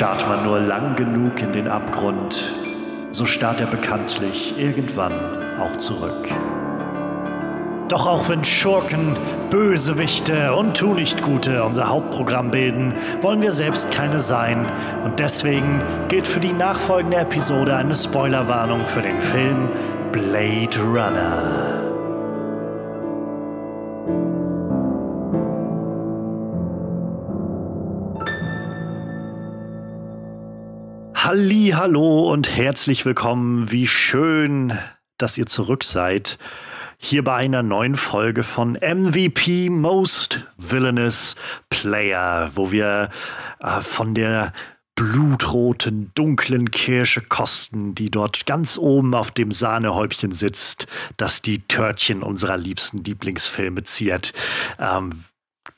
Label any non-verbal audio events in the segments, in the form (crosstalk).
Starrt man nur lang genug in den Abgrund, so starrt er bekanntlich irgendwann auch zurück. Doch auch wenn Schurken, Bösewichte und Tunichtgute unser Hauptprogramm bilden, wollen wir selbst keine sein. Und deswegen gilt für die nachfolgende Episode eine Spoilerwarnung für den Film Blade Runner. Halli, hallo und herzlich willkommen. Wie schön, dass ihr zurück seid. Hier bei einer neuen Folge von MVP Most Villainous Player, wo wir äh, von der blutroten, dunklen Kirsche kosten, die dort ganz oben auf dem Sahnehäubchen sitzt, das die Törtchen unserer liebsten Lieblingsfilme ziert. Ähm,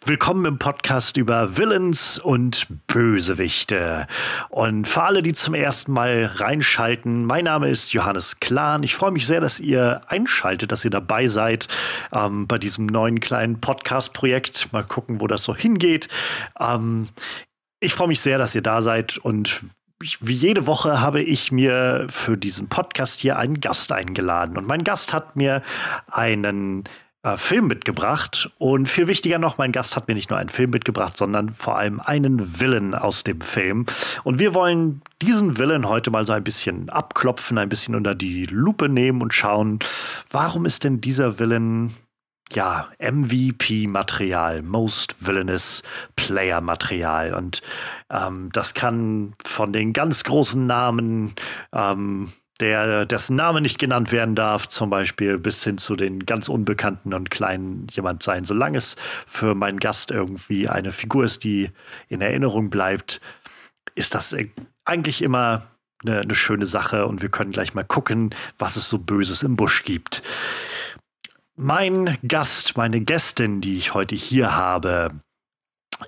Willkommen im Podcast über Villains und Bösewichte. Und für alle, die zum ersten Mal reinschalten, mein Name ist Johannes Klahn. Ich freue mich sehr, dass ihr einschaltet, dass ihr dabei seid ähm, bei diesem neuen kleinen Podcast-Projekt. Mal gucken, wo das so hingeht. Ähm, ich freue mich sehr, dass ihr da seid und wie jede Woche habe ich mir für diesen Podcast hier einen Gast eingeladen. Und mein Gast hat mir einen äh, Film mitgebracht. Und viel wichtiger noch, mein Gast hat mir nicht nur einen Film mitgebracht, sondern vor allem einen Villain aus dem Film. Und wir wollen diesen Villain heute mal so ein bisschen abklopfen, ein bisschen unter die Lupe nehmen und schauen, warum ist denn dieser Villain ja, MVP-Material, Most Villainous Player-Material. Und ähm, das kann von den ganz großen Namen ähm, der, dessen Name nicht genannt werden darf, zum Beispiel bis hin zu den ganz unbekannten und kleinen jemand sein. Solange es für meinen Gast irgendwie eine Figur ist, die in Erinnerung bleibt, ist das eigentlich immer eine, eine schöne Sache und wir können gleich mal gucken, was es so Böses im Busch gibt. Mein Gast, meine Gästin, die ich heute hier habe,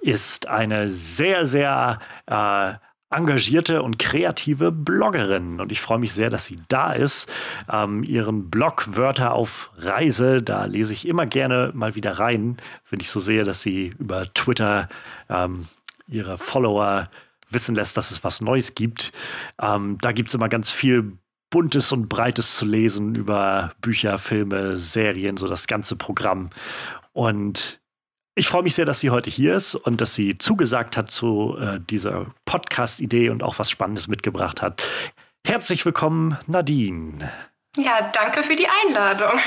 ist eine sehr, sehr äh, engagierte und kreative Bloggerin. Und ich freue mich sehr, dass sie da ist. Ähm, ihren Blog Wörter auf Reise, da lese ich immer gerne mal wieder rein, wenn ich so sehe, dass sie über Twitter ähm, ihre Follower wissen lässt, dass es was Neues gibt. Ähm, da gibt es immer ganz viel Buntes und Breites zu lesen über Bücher, Filme, Serien, so das ganze Programm. Und ich freue mich sehr, dass sie heute hier ist und dass sie zugesagt hat zu äh, dieser Podcast-Idee und auch was Spannendes mitgebracht hat. Herzlich willkommen, Nadine. Ja, danke für die Einladung.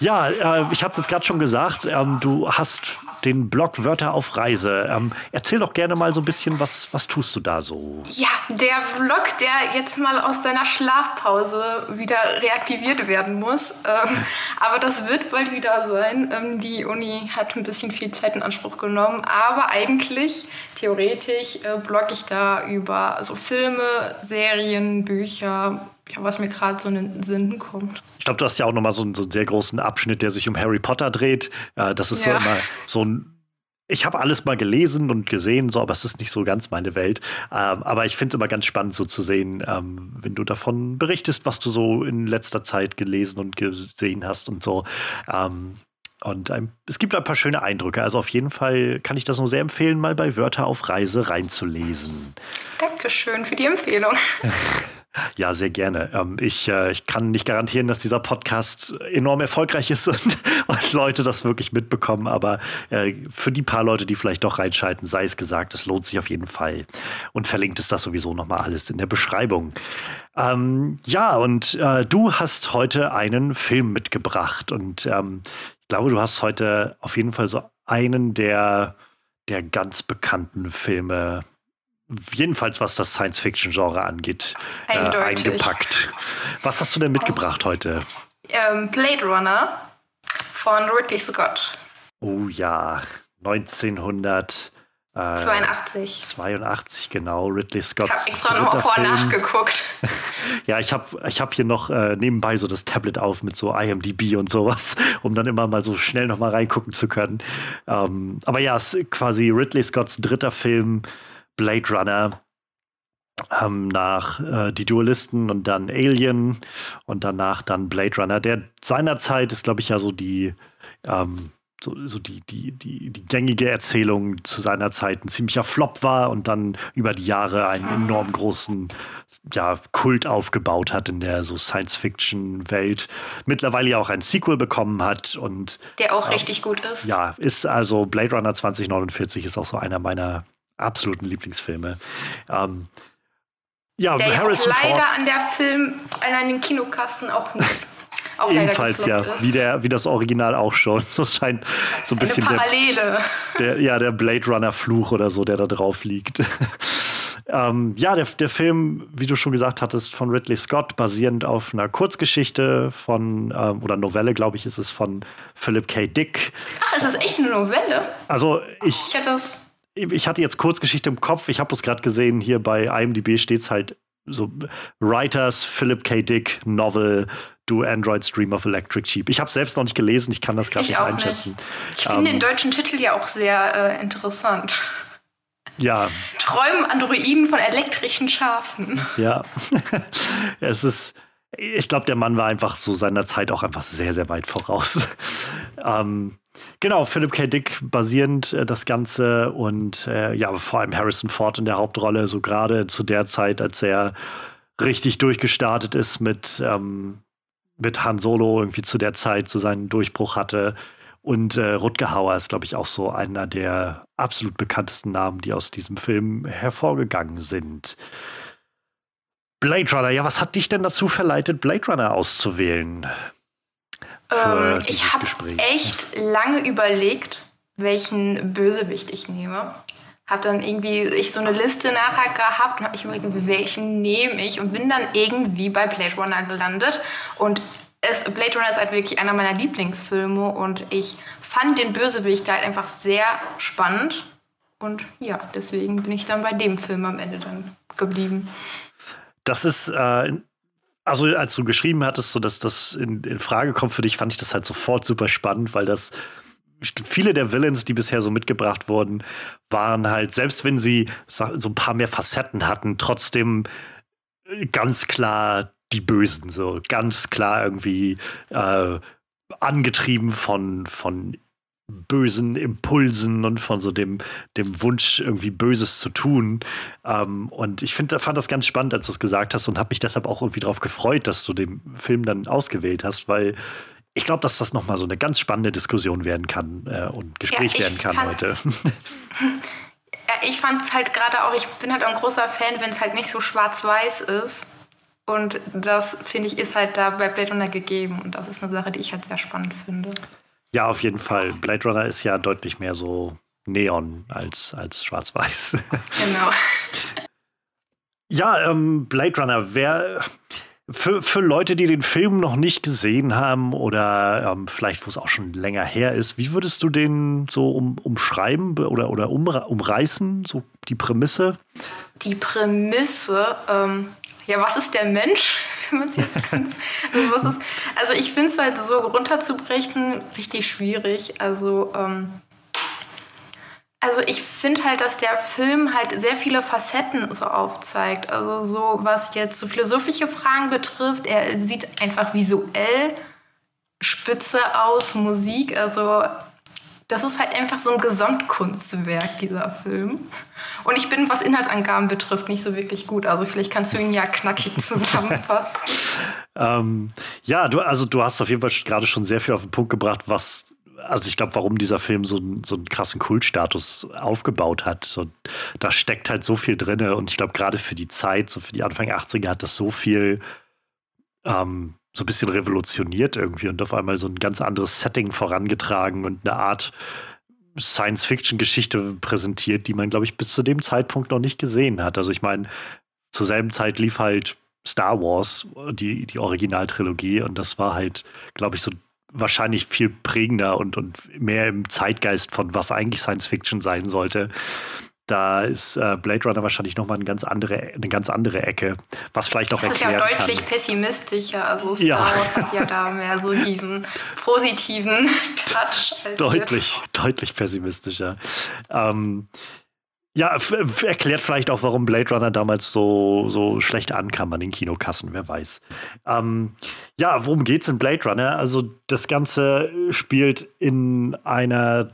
Ja, äh, ich hatte es gerade schon gesagt, ähm, du hast den Blog Wörter auf Reise. Ähm, erzähl doch gerne mal so ein bisschen, was, was tust du da so? Ja, der Vlog, der jetzt mal aus seiner Schlafpause wieder reaktiviert werden muss. Ähm, aber das wird bald wieder sein. Ähm, die Uni hat ein bisschen viel Zeit in Anspruch genommen. Aber eigentlich, theoretisch, äh, blogge ich da über so Filme, Serien, Bücher, ja, was mir gerade so in den Sinn kommt. Ich glaube, du hast ja auch nochmal so, einen, so einen sehr großen Abschnitt, der sich um Harry Potter dreht. Äh, das ist ja. so immer so ein ich habe alles mal gelesen und gesehen, so, aber es ist nicht so ganz meine Welt. Ähm, aber ich finde es immer ganz spannend, so zu sehen, ähm, wenn du davon berichtest, was du so in letzter Zeit gelesen und gesehen hast und so. Ähm, und ein, es gibt ein paar schöne Eindrücke. Also auf jeden Fall kann ich das nur sehr empfehlen, mal bei Wörter auf Reise reinzulesen. Dankeschön für die Empfehlung. (laughs) Ja, sehr gerne. Ähm, ich, äh, ich kann nicht garantieren, dass dieser Podcast enorm erfolgreich ist (laughs) und, und Leute das wirklich mitbekommen, aber äh, für die paar Leute, die vielleicht doch reinschalten, sei es gesagt, es lohnt sich auf jeden Fall. Und verlinkt ist das sowieso nochmal alles in der Beschreibung. Ähm, ja, und äh, du hast heute einen Film mitgebracht und ähm, ich glaube, du hast heute auf jeden Fall so einen der, der ganz bekannten Filme jedenfalls was das Science-Fiction-Genre angeht, äh, eingepackt. Was hast du denn mitgebracht heute? Ähm, Blade Runner von Ridley Scott. Oh ja, 1900. 82. 82, genau. Ridley Scott. Ich habe extra nochmal vor nachgeguckt. (laughs) ja, ich habe ich hab hier noch äh, nebenbei so das Tablet auf mit so IMDb und sowas, (laughs) um dann immer mal so schnell nochmal reingucken zu können. Ähm, aber ja, es ist quasi Ridley Scotts dritter Film, Blade Runner. Ähm, nach äh, Die Dualisten und dann Alien und danach dann Blade Runner. Der seinerzeit ist, glaube ich, ja so die ähm, so, so die, die, die, die gängige Erzählung zu seiner Zeit ein ziemlicher Flop war und dann über die Jahre einen enorm großen ja, Kult aufgebaut hat in der so Science-Fiction-Welt. Mittlerweile ja auch ein Sequel bekommen hat und der auch äh, richtig gut ist. Ja, ist also Blade Runner 2049 ist auch so einer meiner absoluten Lieblingsfilme. Ähm, ja, der Harrison ja leider Ford, an der Film, an den Kinokassen auch nicht. (laughs) Auch Ebenfalls ja, wie, der, wie das Original auch schon. (laughs) So scheint so ein bisschen Eine Parallele. Der, der, ja, der Blade Runner Fluch oder so, der da drauf liegt. (laughs) ähm, ja, der, der Film, wie du schon gesagt hattest, von Ridley Scott, basierend auf einer Kurzgeschichte von, ähm, oder Novelle, glaube ich, ist es von Philip K. Dick. Ach, ist das echt eine Novelle? Also ich. Ich hatte das ich hatte jetzt Kurzgeschichte im Kopf. Ich habe es gerade gesehen, hier bei IMDb steht es halt so Writers, Philip K. Dick, Novel, Do Android Stream of Electric Sheep. Ich habe es selbst noch nicht gelesen, ich kann das gerade nicht einschätzen. Nicht. Ich finde den ähm, deutschen Titel ja auch sehr äh, interessant. Ja. Träumen Androiden von elektrischen Schafen. Ja. (laughs) es ist, ich glaube, der Mann war einfach so seiner Zeit auch einfach sehr, sehr weit voraus. (laughs) ähm, genau, Philip K. Dick basierend äh, das Ganze und äh, ja, vor allem Harrison Ford in der Hauptrolle, so gerade zu der Zeit, als er richtig durchgestartet ist mit, ähm, mit Han Solo, irgendwie zu der Zeit so seinen Durchbruch hatte. Und äh, Rutger Hauer ist, glaube ich, auch so einer der absolut bekanntesten Namen, die aus diesem Film hervorgegangen sind. Blade Runner, ja, was hat dich denn dazu verleitet, Blade Runner auszuwählen? Ähm, ich habe echt lange überlegt, welchen Bösewicht ich nehme. Habe dann irgendwie ich so eine Liste nachher gehabt und habe mich überlegt, welchen nehme ich und bin dann irgendwie bei Blade Runner gelandet. Und es, Blade Runner ist halt wirklich einer meiner Lieblingsfilme und ich fand den Bösewicht halt einfach sehr spannend. Und ja, deswegen bin ich dann bei dem Film am Ende dann geblieben. Das ist, äh, also als du geschrieben hattest, so dass das in, in Frage kommt für dich, fand ich das halt sofort super spannend, weil das viele der Villains, die bisher so mitgebracht wurden, waren halt, selbst wenn sie so ein paar mehr Facetten hatten, trotzdem äh, ganz klar die Bösen, so. Ganz klar irgendwie äh, angetrieben von, von bösen Impulsen und von so dem, dem Wunsch, irgendwie Böses zu tun. Ähm, und ich find, fand das ganz spannend, als du es gesagt hast und habe mich deshalb auch irgendwie darauf gefreut, dass du den Film dann ausgewählt hast, weil ich glaube, dass das nochmal so eine ganz spannende Diskussion werden kann äh, und Gespräch ja, werden kann heute. (laughs) ja, ich fand es halt gerade auch, ich bin halt ein großer Fan, wenn es halt nicht so schwarz-weiß ist. Und das, finde ich, ist halt da bei Blade Runner gegeben. Und das ist eine Sache, die ich halt sehr spannend finde. Ja, auf jeden Fall. Blade Runner ist ja deutlich mehr so Neon als, als Schwarz-Weiß. (laughs) Genau. ja, ähm, Blade Runner, wer. Für, für Leute, die den Film noch nicht gesehen haben oder ähm, vielleicht, wo es auch schon länger her ist, wie würdest du den so um, umschreiben oder, oder um, umreißen, so die Prämisse? Die Prämisse, ähm, ja, was ist der Mensch. (laughs) Also, ist, also ich finde es halt so runterzubrechen richtig schwierig. Also, ähm, also ich finde halt, dass der Film halt sehr viele Facetten so aufzeigt. Also so, was jetzt so philosophische Fragen betrifft, er sieht einfach visuell spitze aus, Musik, also das ist halt einfach so ein Gesamtkunstwerk, dieser Film. Und ich bin, was Inhaltsangaben betrifft, nicht so wirklich gut. Also vielleicht kannst du ihn ja knackig (laughs) zusammenfassen. ähm, ja, du, also du hast auf jeden Fall gerade schon sehr viel auf den Punkt gebracht, was, also ich glaube, warum dieser Film so, so einen krassen Kultstatus aufgebaut hat. Und da steckt halt so viel drin. Und ich glaube, gerade für die Zeit, so für die Anfang 80er, hat das so viel ähm, so ein bisschen revolutioniert irgendwie und auf einmal so ein ganz anderes Setting vorangetragen und eine Art Science-Fiction-Geschichte präsentiert, die man, glaube ich, bis zu dem Zeitpunkt noch nicht gesehen hat. Also ich meine, zur selben Zeit lief halt Star Wars, die, die Originaltrilogie, und das war halt, glaube ich, so wahrscheinlich viel prägender und, und mehr im Zeitgeist von was eigentlich Science Fiction sein sollte da ist äh, Blade Runner wahrscheinlich nochmal eine ganz andere, eine ganz andere Ecke, was vielleicht auch erklären kann. Das ist ja deutlich kann. pessimistischer. Also Star ja. Wars hat ja da mehr so diesen positiven (laughs) Touch. deutlich, deutlich pessimistischer. Ähm, Ja, erklärt vielleicht auch, warum Blade Runner damals so, so schlecht ankam an den Kinokassen, wer weiß. Ähm, ja, worum geht's in Blade Runner? Also, das Ganze spielt in einer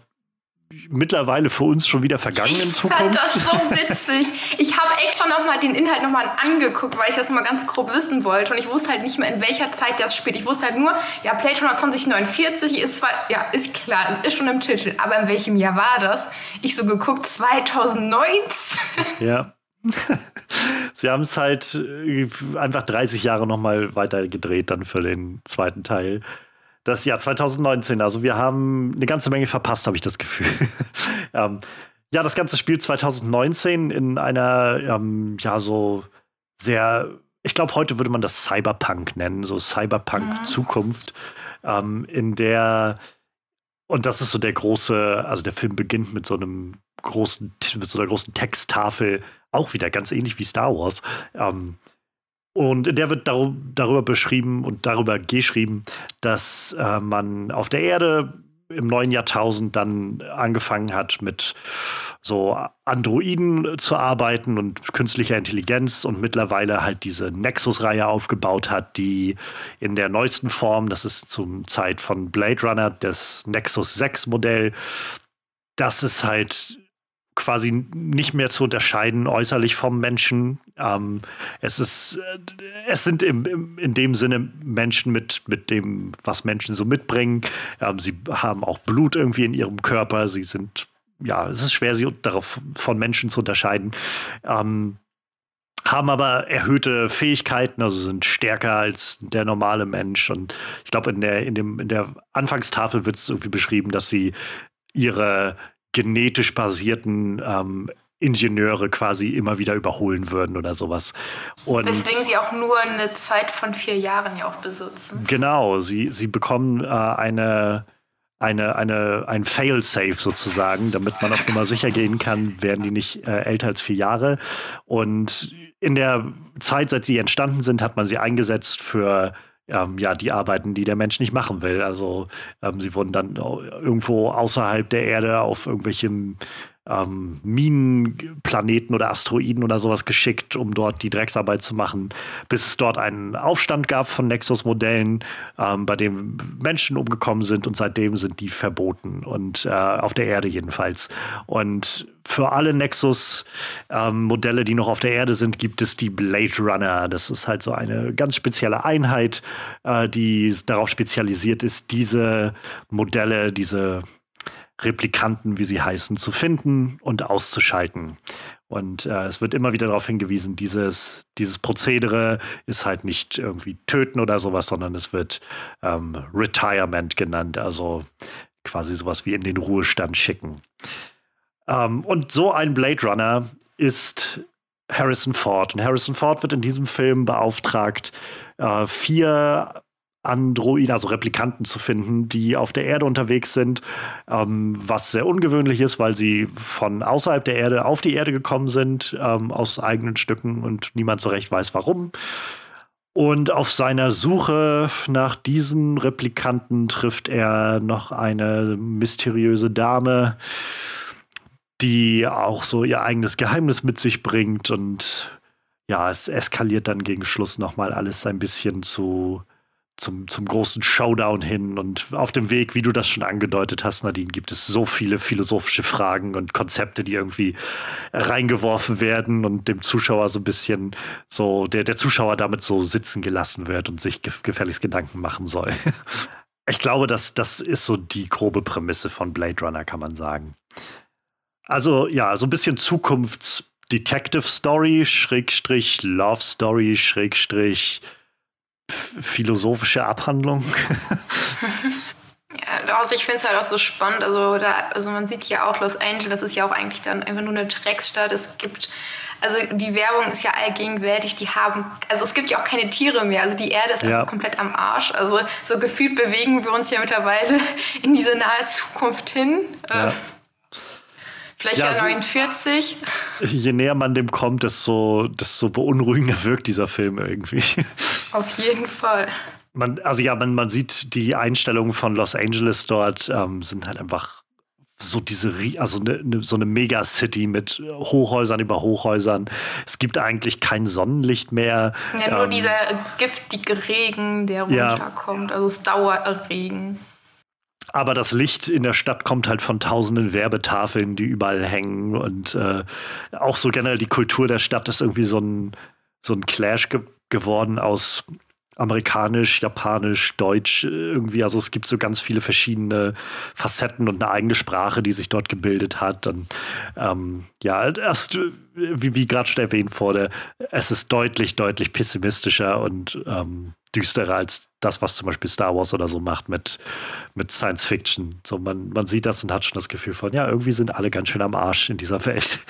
mittlerweile für uns schon wieder vergangenen ich Zukunft. Ich fand das so (laughs) witzig. Ich habe extra noch mal den Inhalt noch mal angeguckt, weil ich das mal ganz grob wissen wollte und ich wusste halt nicht mehr, in welcher Zeit das spielt. Ich wusste halt nur, ja, Blade Runner 2049 ist zwar, ja, ist klar, ist schon im Titel, aber in welchem Jahr war das? Ich so geguckt, 2019. (laughs) Ja. (laughs) Sie haben es halt äh, einfach 30 Jahre noch mal weiter gedreht dann für den zweiten Teil. Das Jahr 2019. Also wir haben eine ganze Menge verpasst, habe ich das Gefühl. (laughs) ähm, ja, das Ganze spielt 2019 in einer, ähm, ja, so sehr, ich glaube, heute würde man das Cyberpunk nennen, so Cyberpunk-Zukunft, ja. ähm, in der, und das ist so der große, also der Film beginnt mit so einem großen, mit so einer großen Texttafel, auch wieder ganz ähnlich wie Star Wars. Ähm, und in der wird dar darüber beschrieben und darüber geschrieben, dass äh, man auf der Erde im neuen Jahrtausend dann angefangen hat, mit so Androiden zu arbeiten und künstlicher Intelligenz und mittlerweile halt diese Nexus-Reihe aufgebaut hat, die in der neuesten Form, das ist zum Zeit von Blade Runner, das Nexus 6 Modell, das ist halt quasi nicht mehr zu unterscheiden äußerlich vom Menschen. Ähm, es ist, äh, es sind im, im, in dem Sinne Menschen mit, mit dem, was Menschen so mitbringen. Ähm, sie haben auch Blut irgendwie in ihrem Körper. Sie sind, ja, es ist schwer, sie darauf von Menschen zu unterscheiden. Ähm, haben aber erhöhte Fähigkeiten, also sind stärker als der normale Mensch. Und ich glaube, in der, in, dem, in der Anfangstafel wird es irgendwie beschrieben, dass sie ihre genetisch basierten ähm, Ingenieure quasi immer wieder überholen würden oder sowas. Und Weswegen sie auch nur eine Zeit von vier Jahren ja auch besitzen. Genau, sie, sie bekommen äh, eine, eine, eine, ein Fail-Safe sozusagen, damit man auf Nummer sicher gehen kann, werden die nicht äh, älter als vier Jahre. Und in der Zeit, seit sie entstanden sind, hat man sie eingesetzt für ähm, ja, die Arbeiten, die der Mensch nicht machen will. Also ähm, sie wurden dann irgendwo außerhalb der Erde auf irgendwelchem ähm, Minenplaneten oder Asteroiden oder sowas geschickt, um dort die Drecksarbeit zu machen, bis es dort einen Aufstand gab von Nexus-Modellen, ähm, bei dem Menschen umgekommen sind und seitdem sind die verboten und äh, auf der Erde jedenfalls. Und für alle Nexus-Modelle, ähm, die noch auf der Erde sind, gibt es die Blade Runner. Das ist halt so eine ganz spezielle Einheit, äh, die darauf spezialisiert ist, diese Modelle, diese Replikanten, wie sie heißen, zu finden und auszuschalten. Und äh, es wird immer wieder darauf hingewiesen, dieses, dieses Prozedere ist halt nicht irgendwie töten oder sowas, sondern es wird ähm, Retirement genannt, also quasi sowas wie in den Ruhestand schicken. Ähm, und so ein Blade Runner ist Harrison Ford. Und Harrison Ford wird in diesem Film beauftragt, äh, vier Androiden, also Replikanten zu finden, die auf der Erde unterwegs sind, ähm, was sehr ungewöhnlich ist, weil sie von außerhalb der Erde auf die Erde gekommen sind, ähm, aus eigenen Stücken und niemand so recht weiß warum. Und auf seiner Suche nach diesen Replikanten trifft er noch eine mysteriöse Dame, die auch so ihr eigenes Geheimnis mit sich bringt und ja, es eskaliert dann gegen Schluss nochmal alles ein bisschen zu zum, zum großen Showdown hin. Und auf dem Weg, wie du das schon angedeutet hast, Nadine, gibt es so viele philosophische Fragen und Konzepte, die irgendwie reingeworfen werden und dem Zuschauer so ein bisschen so, der, der Zuschauer damit so sitzen gelassen wird und sich gefälligst Gedanken machen soll. (laughs) Ich glaube, das, das ist so die grobe Prämisse von Blade Runner, kann man sagen. Also ja, so ein bisschen Zukunfts-Detective Story, Schrägstrich, Love Story, Schrägstrich, philosophische Abhandlung. (laughs) ja, also ich finde es halt auch so spannend. Also, da, also man sieht hier auch Los Angeles, das ist ja auch eigentlich dann einfach nur eine Drecksstadt. Es gibt, also die Werbung ist ja allgegenwärtig, die haben, also es gibt ja auch keine Tiere mehr. Also die Erde ist ja. einfach komplett am Arsch. Also so gefühlt bewegen wir uns ja mittlerweile (laughs) in diese nahe Zukunft hin. Ja. Vielleicht ja, 49. je näher man dem kommt, desto, desto beunruhigender wirkt dieser Film irgendwie. Auf jeden Fall. Man, also ja, man, man sieht die Einstellungen von Los Angeles dort ähm, sind halt einfach so diese, also ne, ne, so eine Megacity mit Hochhäusern über Hochhäusern. Es gibt eigentlich kein Sonnenlicht mehr. Ja, nur ähm, dieser giftige Regen, der runterkommt. Ja. Also es dauert Regen. Aber das Licht in der Stadt kommt halt von tausenden Werbetafeln, die überall hängen. Und äh, auch so generell die Kultur der Stadt ist irgendwie so ein, so ein Clash ge geworden aus amerikanisch, japanisch, deutsch irgendwie. Also es gibt so ganz viele verschiedene Facetten und eine eigene Sprache, die sich dort gebildet hat. Und ähm, ja, erst, wie, wie gerade schon erwähnt wurde, es ist deutlich, deutlich pessimistischer und ähm, düsterer als das, was zum Beispiel Star Wars oder so macht mit, mit Science Fiction. So, man, man sieht das und hat schon das Gefühl von, ja, irgendwie sind alle ganz schön am Arsch in dieser Welt. (laughs)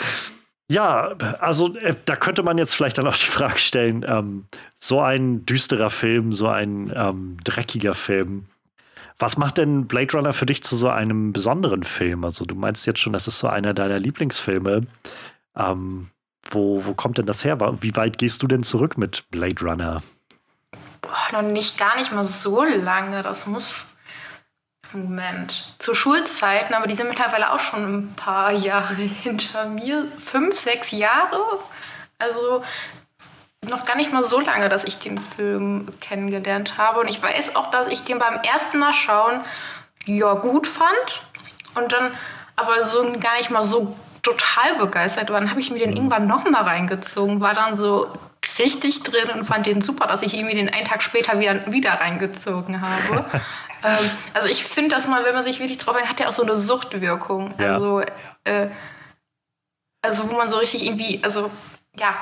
Ja, also äh, da könnte man jetzt vielleicht dann auch die Frage stellen, ähm, so ein düsterer Film, so ein ähm, dreckiger Film, was macht denn Blade Runner für dich zu so einem besonderen Film? Also du meinst jetzt schon, das ist so einer deiner Lieblingsfilme. Ähm, wo, wo kommt denn das her? Wie weit gehst du denn zurück mit Blade Runner? Boah, noch nicht, gar nicht mal so lange. Das muss Moment. Zu Schulzeiten, aber die sind mittlerweile auch schon ein paar Jahre (laughs) hinter mir. Fünf, sechs Jahre. Also noch gar nicht mal so lange, dass ich den Film kennengelernt habe. Und ich weiß auch, dass ich den beim ersten Mal schauen ja gut fand. Und dann aber so gar nicht mal so total begeistert war. Dann habe ich mir den irgendwann noch mal reingezogen, war dann so richtig drin und fand den super, dass ich irgendwie den einen Tag später wieder, wieder reingezogen habe. (laughs) ähm, also ich finde, dass man, wenn man sich wirklich drauf einlässt, hat ja auch so eine Suchtwirkung. Ja. Also, äh, also wo man so richtig irgendwie, also ja,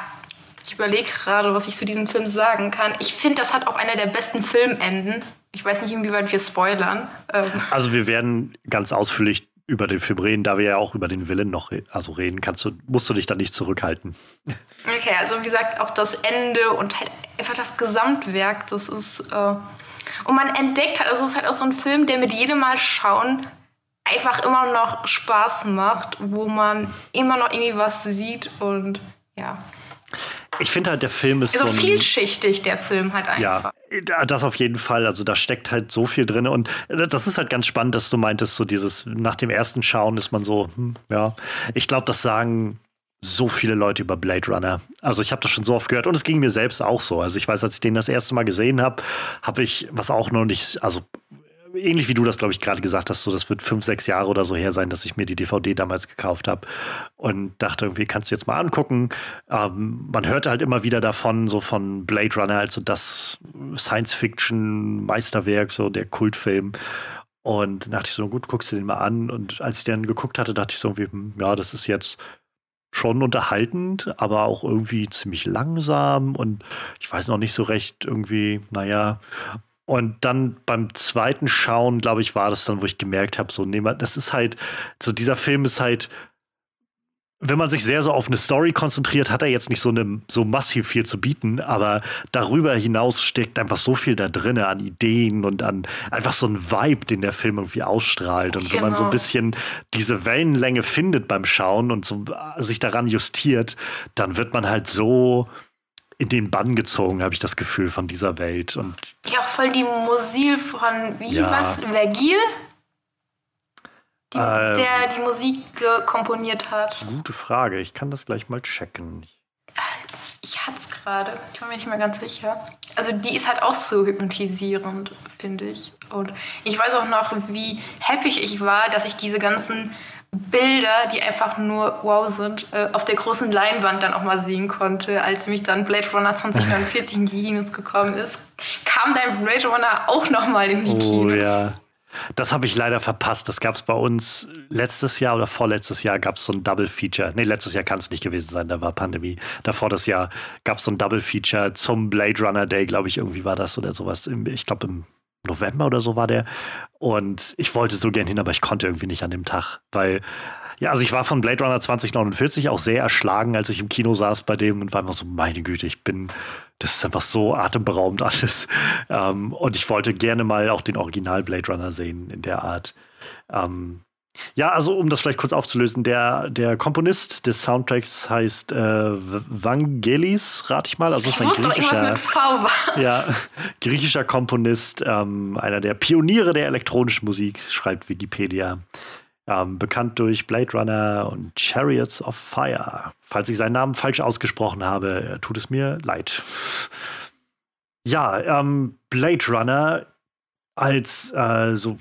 ich überlege gerade, was ich zu diesem Film sagen kann. Ich finde, das hat auch einer der besten Filmenden. Ich weiß nicht, inwieweit wir spoilern. Ähm. Also wir werden ganz ausführlich über den Film reden, da wir ja auch über den Willen noch re also reden, kannst du, musst du dich da nicht zurückhalten. Okay, also wie gesagt, auch das Ende und halt einfach das Gesamtwerk, das ist. Äh und man entdeckt halt, also es ist halt auch so ein Film, der mit jedem Mal schauen einfach immer noch Spaß macht, wo man immer noch irgendwie was sieht und ja. Ich finde halt, der Film ist so, so vielschichtig, der Film halt einfach. Ja, das auf jeden Fall. Also da steckt halt so viel drin. Und das ist halt ganz spannend, dass du meintest, so dieses, nach dem ersten Schauen ist man so, hm, ja. Ich glaube, das sagen so viele Leute über Blade Runner. Also ich habe das schon so oft gehört und es ging mir selbst auch so. Also ich weiß, als ich den das erste Mal gesehen habe, habe ich, was auch noch nicht, also ähnlich wie du das, glaube ich, gerade gesagt hast, so das wird fünf, sechs Jahre oder so her sein, dass ich mir die DVD damals gekauft habe und dachte irgendwie, kannst du jetzt mal angucken. Ähm, man hörte halt immer wieder davon, so von Blade Runner, also das Science-Fiction-Meisterwerk, so der Kultfilm. Und dachte ich so, gut, guckst du den mal an. Und als ich dann geguckt hatte, dachte ich so irgendwie, hm, ja, das ist jetzt schon unterhaltend, aber auch irgendwie ziemlich langsam und ich weiß noch nicht so recht irgendwie, naja, und dann beim zweiten Schauen, glaube ich, war das dann, wo ich gemerkt habe, so, nee, das ist halt, so dieser Film ist halt, wenn man sich sehr so auf eine Story konzentriert, hat er jetzt nicht so, eine, so massiv viel zu bieten, aber darüber hinaus steckt einfach so viel da drin an Ideen und an einfach so ein Vibe, den der Film irgendwie ausstrahlt. Und genau. wenn man so ein genau. bisschen diese Wellenlänge findet beim Schauen und so sich daran justiert, dann wird man halt so in den Bann gezogen, habe ich das Gefühl, von dieser Welt. Und ja, auch voll die Musik von, wie ja. was, Vergil? Die, ähm, der die Musik komponiert hat. Gute Frage, ich kann das gleich mal checken. Ich hatte es gerade, ich bin mir nicht mehr ganz sicher. Also die ist halt auch so hypnotisierend, finde ich. Und ich weiß auch noch, wie happy ich war, dass ich diese ganzen Bilder, die einfach nur wow sind, äh, auf der großen Leinwand dann auch mal sehen konnte, als mich dann Blade Runner (laughs) 2049 in die Kinos gekommen ist, kam dann Blade Runner auch noch mal in die oh, Kinos. Ja. Das habe ich leider verpasst. Das gab es bei uns letztes Jahr oder vorletztes Jahr gab es so ein Double Feature. Nee, letztes Jahr kann es nicht gewesen sein, da war Pandemie. Davor das Jahr gab es so ein Double Feature zum Blade Runner Day, glaube ich, irgendwie war das oder sowas. Ich glaube im November oder so war der. Und ich wollte so gern hin, aber ich konnte irgendwie nicht an dem Tag, weil ja, also ich war von Blade Runner 2049 auch sehr erschlagen, als ich im Kino saß bei dem und war einfach so, meine Güte, ich bin, das ist einfach so atemberaubend (laughs) alles. Ähm, und ich wollte gerne mal auch den Original Blade Runner sehen in der Art. Ähm, ja, also um das vielleicht kurz aufzulösen, der, der Komponist des Soundtracks heißt äh, Vangelis, rate ich mal. Also ist ein griechischer, ja, (laughs) griechischer Komponist, ähm, einer der Pioniere der elektronischen Musik, schreibt Wikipedia. Ähm, bekannt durch Blade Runner und Chariots of Fire. Falls ich seinen Namen falsch ausgesprochen habe, tut es mir leid. Ja, ähm, Blade Runner als äh, so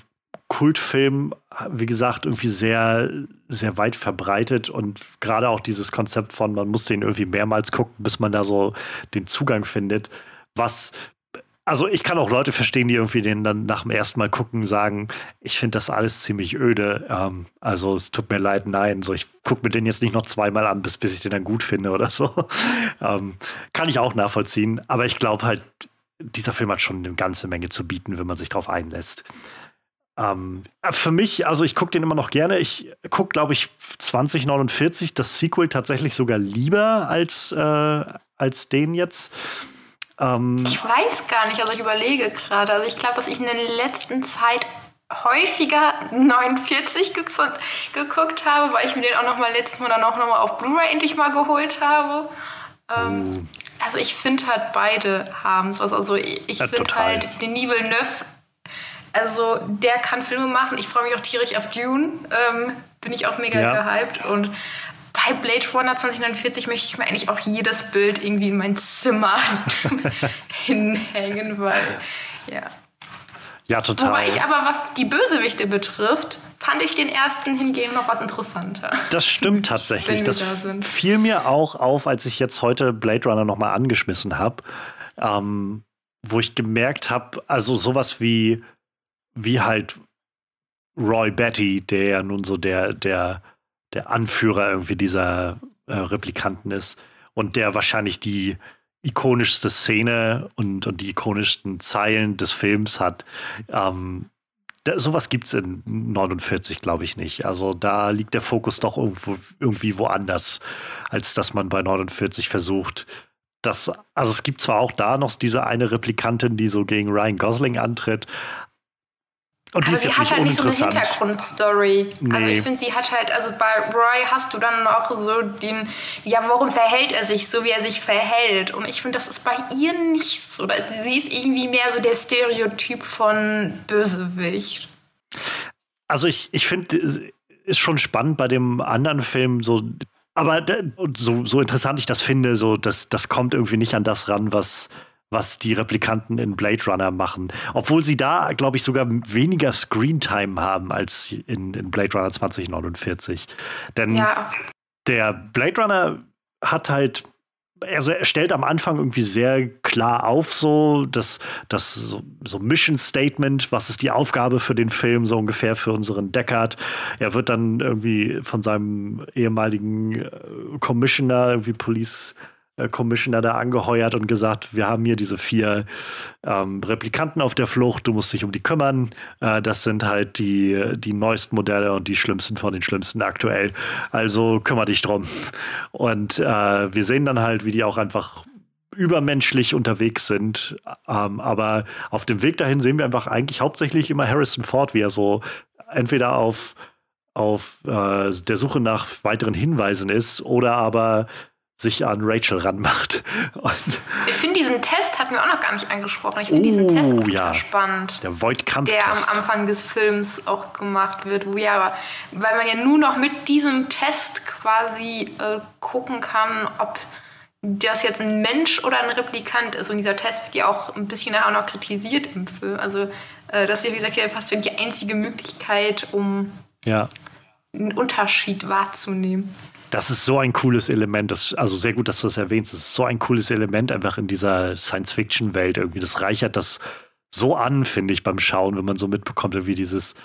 Kultfilm, wie gesagt, irgendwie sehr, sehr weit verbreitet und gerade auch dieses Konzept von, man muss den irgendwie mehrmals gucken, bis man da so den Zugang findet, was also ich kann auch Leute verstehen, die irgendwie den dann nach dem ersten Mal gucken sagen, ich finde das alles ziemlich öde. Ähm, also es tut mir leid, nein. So, ich gucke mir den jetzt nicht noch zweimal an, bis, bis ich den dann gut finde oder so. (laughs) ähm, kann ich auch nachvollziehen. Aber ich glaube halt, dieser Film hat schon eine ganze Menge zu bieten, wenn man sich darauf einlässt. Ähm, für mich, also ich gucke den immer noch gerne. Ich gucke, glaube ich, 2049, das Sequel tatsächlich sogar lieber als, äh, als den jetzt. Ähm, ich weiß gar nicht, also ich überlege gerade. Also ich glaube, dass ich in der letzten Zeit häufiger 49 geguckt habe, weil ich mir den auch noch mal letztes Mal dann auch noch mal auf Blu-ray endlich mal geholt habe. Ähm, oh. Also ich finde halt beide haben es. Also ich ja, finde halt Denis Villeneuve, also der kann Filme machen. Ich freue mich auch tierisch auf Dune. Ähm, bin ich auch mega ja. gehypt. Und bei Blade Runner 2049 möchte ich mir eigentlich auch jedes Bild irgendwie in mein Zimmer (laughs) hinhängen, weil ja. Ja, total. Wobei ich aber, was die Bösewichte betrifft, fand ich den ersten hingegen noch was interessanter. Das stimmt (laughs) tatsächlich. das da fiel mir auch auf, als ich jetzt heute Blade Runner nochmal angeschmissen habe, ähm, wo ich gemerkt habe, also sowas wie, wie halt Roy Betty, der ja nun so der, der, der Anführer irgendwie dieser äh, Replikanten ist und der wahrscheinlich die ikonischste Szene und, und die ikonischsten Zeilen des Films hat. Ähm, da, sowas gibt es in 49, glaube ich, nicht. Also da liegt der Fokus doch irgendwo, irgendwie woanders, als dass man bei 49 versucht, das, also es gibt zwar auch da noch diese eine Replikantin, die so gegen Ryan Gosling antritt, und die aber ist sie hat halt nicht so eine Hintergrundstory. Also nee. Also ich finde, sie hat halt, also bei Roy hast du dann auch so den, ja, warum verhält er sich so, wie er sich verhält? Und ich finde, das ist bei ihr nicht so. Sie ist irgendwie mehr so der Stereotyp von Bösewicht. Also ich, ich finde, ist schon spannend bei dem anderen Film so, aber so, so interessant ich das finde, so, das, das kommt irgendwie nicht an das ran, was was die Replikanten in Blade Runner machen. Obwohl sie da, glaube ich, sogar weniger Screentime haben als in, in Blade Runner 2049. Denn ja. der Blade Runner hat halt also er stellt am Anfang irgendwie sehr klar auf, so das, das so, so, Mission Statement, was ist die Aufgabe für den Film, so ungefähr für unseren Deckard. Er wird dann irgendwie von seinem ehemaligen äh, Commissioner, irgendwie Police Commissioner da angeheuert und gesagt, wir haben hier diese vier ähm, Replikanten auf der Flucht, du musst dich um die kümmern. Äh, das sind halt die, die neuesten Modelle und die schlimmsten von den schlimmsten aktuell. Also kümmere dich drum. Und äh, wir sehen dann halt, wie die auch einfach übermenschlich unterwegs sind. Ähm, aber auf dem Weg dahin sehen wir einfach eigentlich hauptsächlich immer Harrison Ford, wie er so entweder auf auf äh, der Suche nach weiteren Hinweisen ist oder aber sich an Rachel ranmacht. Und ich finde diesen Test hatten wir auch noch gar nicht angesprochen. Ich finde uh, diesen Test auch ja. spannend. Der Void-Kampf. Der am Anfang des Films auch gemacht wird, wo ja, weil man ja nur noch mit diesem Test quasi äh, gucken kann, ob das jetzt ein Mensch oder ein Replikant ist. Und dieser Test wird ja auch ein bisschen auch noch kritisiert im Film. Also äh, das ist ja, wie gesagt, ja fast die einzige Möglichkeit, um ja. einen Unterschied wahrzunehmen. Das ist so ein cooles Element. Das, also sehr gut, dass du das erwähnst. Das ist so ein cooles Element einfach in dieser Science-Fiction-Welt irgendwie. Das reichert das so an, finde ich, beim Schauen, wenn man so mitbekommt, wie dieses,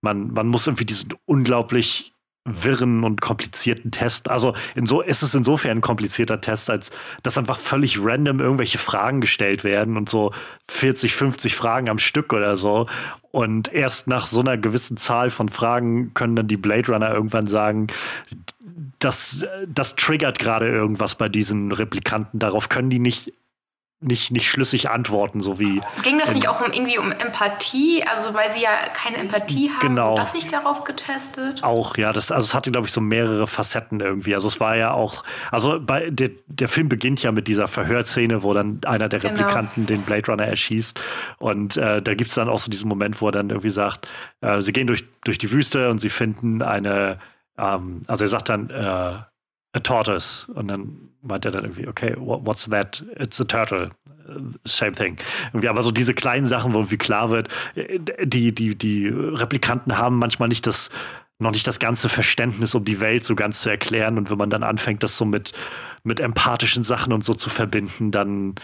man, man muss irgendwie diesen unglaublich wirren und komplizierten Test. Also in so ist es insofern ein komplizierter Test, als dass einfach völlig random irgendwelche Fragen gestellt werden und so 40, 50 Fragen am Stück oder so. Und erst nach so einer gewissen Zahl von Fragen können dann die Blade Runner irgendwann sagen, das, das triggert gerade irgendwas bei diesen Replikanten. Darauf können die nicht nicht, nicht schlüssig antworten, so wie. Ging das nicht auch um irgendwie um Empathie? Also weil sie ja keine Empathie haben, genau. das nicht darauf getestet? Auch, ja, das, also es hatte, glaube ich, so mehrere Facetten irgendwie. Also es war ja auch, also bei der, der Film beginnt ja mit dieser Verhörszene, wo dann einer der genau. Replikanten den Blade Runner erschießt. Und äh, da gibt es dann auch so diesen Moment, wo er dann irgendwie sagt, äh, sie gehen durch, durch die Wüste und sie finden eine, ähm, also er sagt dann, äh, a tortoise. Und dann meint er dann irgendwie, okay, what's that? It's a turtle. Same thing. Irgendwie, aber so diese kleinen Sachen, wo irgendwie klar wird, die, die, die Replikanten haben manchmal nicht das, noch nicht das ganze Verständnis, um die Welt so ganz zu erklären. Und wenn man dann anfängt, das so mit, mit empathischen Sachen und so zu verbinden, dann,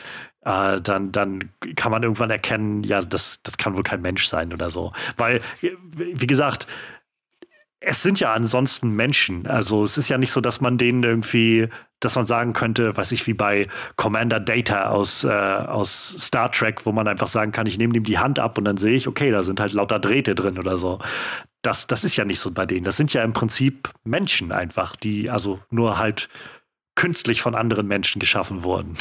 äh, dann, dann kann man irgendwann erkennen, ja, das, das kann wohl kein Mensch sein oder so. Weil, wie gesagt, es sind ja ansonsten Menschen. Also es ist ja nicht so, dass man denen irgendwie, dass man sagen könnte, weiß ich, wie bei Commander Data aus, äh, aus Star Trek, wo man einfach sagen kann, ich nehme ihm die Hand ab und dann sehe ich, okay, da sind halt lauter Drähte drin oder so. Das, das ist ja nicht so bei denen. Das sind ja im Prinzip Menschen einfach, die also nur halt künstlich von anderen Menschen geschaffen wurden.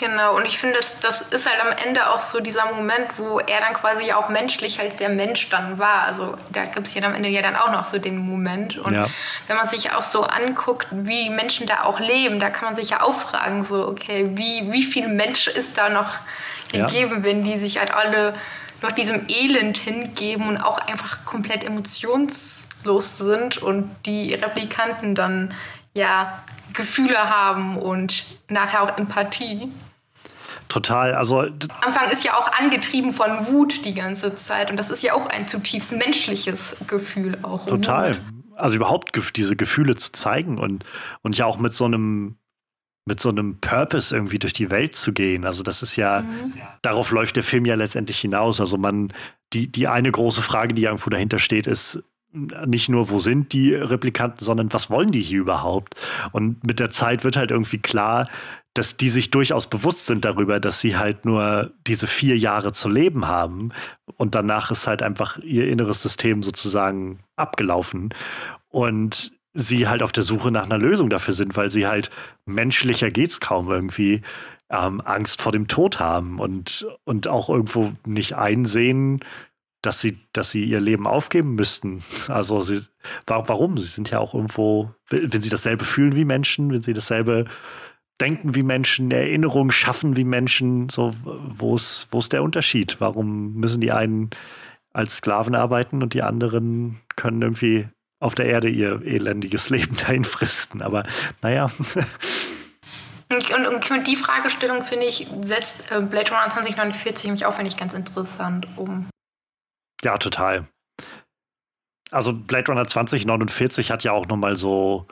Genau, und ich finde, das, das ist halt am Ende auch so dieser Moment, wo er dann quasi auch menschlich als der Mensch dann war. Also da gibt es ja am Ende ja dann auch noch so den Moment. Und ja. wenn man sich auch so anguckt, wie Menschen da auch leben, da kann man sich ja auch fragen, so, okay, wie, wie viel Mensch ist da noch gegeben, ja. wenn die sich halt alle noch diesem Elend hingeben und auch einfach komplett emotionslos sind und die Replikanten dann ja Gefühle haben und nachher auch Empathie. Total. Also Anfang ist ja auch angetrieben von Wut die ganze Zeit und das ist ja auch ein zutiefst menschliches Gefühl auch. Total. Wut. Also überhaupt diese Gefühle zu zeigen und und ja auch mit so einem mit so einem Purpose irgendwie durch die Welt zu gehen. Also das ist ja, mhm. darauf läuft der Film ja letztendlich hinaus. Also man, die, die eine große Frage, die irgendwo dahinter steht, ist, nicht nur, wo sind die Replikanten, sondern was wollen die hier überhaupt? Und mit der Zeit wird halt irgendwie klar, dass die sich durchaus bewusst sind darüber, dass sie halt nur diese vier Jahre zu leben haben und danach ist halt einfach ihr inneres System sozusagen abgelaufen und sie halt auf der Suche nach einer Lösung dafür sind, weil sie halt menschlicher geht's kaum irgendwie ähm, Angst vor dem Tod haben und, und auch irgendwo nicht einsehen, dass sie, dass sie ihr Leben aufgeben müssten. Also sie, warum? Sie sind ja auch irgendwo, wenn sie dasselbe fühlen wie Menschen, wenn sie dasselbe denken wie Menschen, Erinnerungen schaffen wie Menschen, so wo ist, wo ist der Unterschied? Warum müssen die einen als Sklaven arbeiten und die anderen können irgendwie auf der Erde ihr elendiges (laughs) Leben dahin fristen? Aber naja. Und, und, die Fragestellung, finde ich, setzt äh, Blade Runner 2049 mich auch, finde ich, ganz interessant um. Ja, total. Also Blade Runner 2049 hat ja auch nochmal so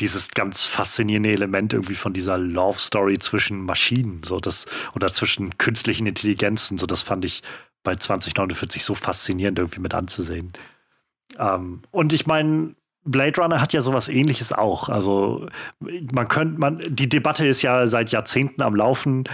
dieses ganz faszinierende Element irgendwie von dieser Love Story zwischen Maschinen, so das oder zwischen künstlichen Intelligenzen, so das fand ich bei 2049 so faszinierend irgendwie mit anzusehen. Ähm, und ich meine, Blade Runner hat ja sowas ähnliches auch. Also man könnte, man, die Debatte ist ja seit Jahrzehnten am Laufen,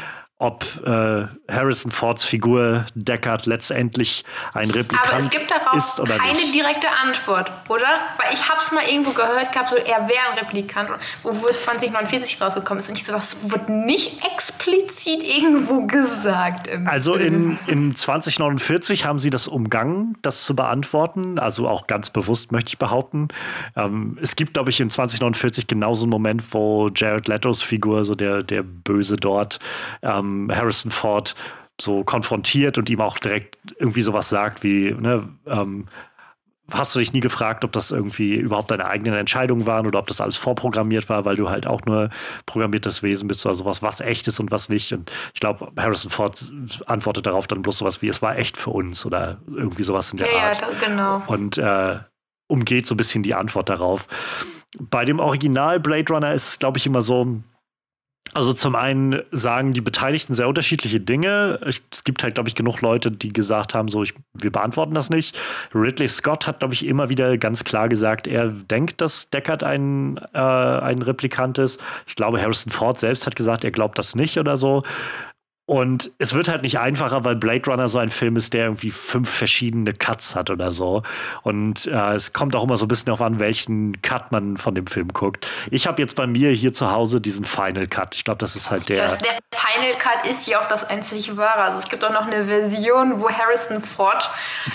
ob äh, Harrison Fords Figur Deckard letztendlich ein Replikant ist. Aber es gibt darauf keine nicht. direkte Antwort, oder? Weil ich habe es mal irgendwo gehört gehabt, so er wäre ein Replikant, wo wohl 2049 rausgekommen ist. Und ich so, das wird nicht explizit irgendwo gesagt. also in, in 2049 haben sie das umgangen, das zu beantworten. Also auch ganz bewusst, möchte ich behaupten. Ähm, es gibt, glaube ich, in 2049 genauso einen Moment, wo Jared Letos Figur, so der, der Böse dort, ähm, Harrison Ford so konfrontiert und ihm auch direkt irgendwie sowas sagt wie, ne, ähm, hast du dich nie gefragt, ob das irgendwie überhaupt deine eigenen Entscheidungen waren oder ob das alles vorprogrammiert war, weil du halt auch nur programmiertes Wesen bist oder sowas, was echt ist und was nicht. Und ich glaube, Harrison Ford antwortet darauf dann bloß sowas wie, es war echt für uns oder irgendwie sowas in der ja, Art. Ja, genau. Und äh, umgeht so ein bisschen die Antwort darauf. Bei dem Original Blade Runner ist es, glaube ich, immer so, also zum einen sagen die Beteiligten sehr unterschiedliche Dinge. Es gibt halt, glaube ich, genug Leute, die gesagt haben, so, ich, wir beantworten das nicht. Ridley Scott hat, glaube ich, immer wieder ganz klar gesagt, er denkt, dass Deckard ein, äh, ein Replikant ist. Ich glaube, Harrison Ford selbst hat gesagt, er glaubt das nicht oder so. Und es wird halt nicht einfacher, weil Blade Runner so ein Film ist, der irgendwie fünf verschiedene Cuts hat oder so. Und äh, es kommt auch immer so ein bisschen darauf an, welchen Cut man von dem Film guckt. Ich habe jetzt bei mir hier zu Hause diesen Final Cut. Ich glaube, das ist halt der. Das, der Final Cut ist ja auch das einzig wahre. Also es gibt auch noch eine Version, wo Harrison Ford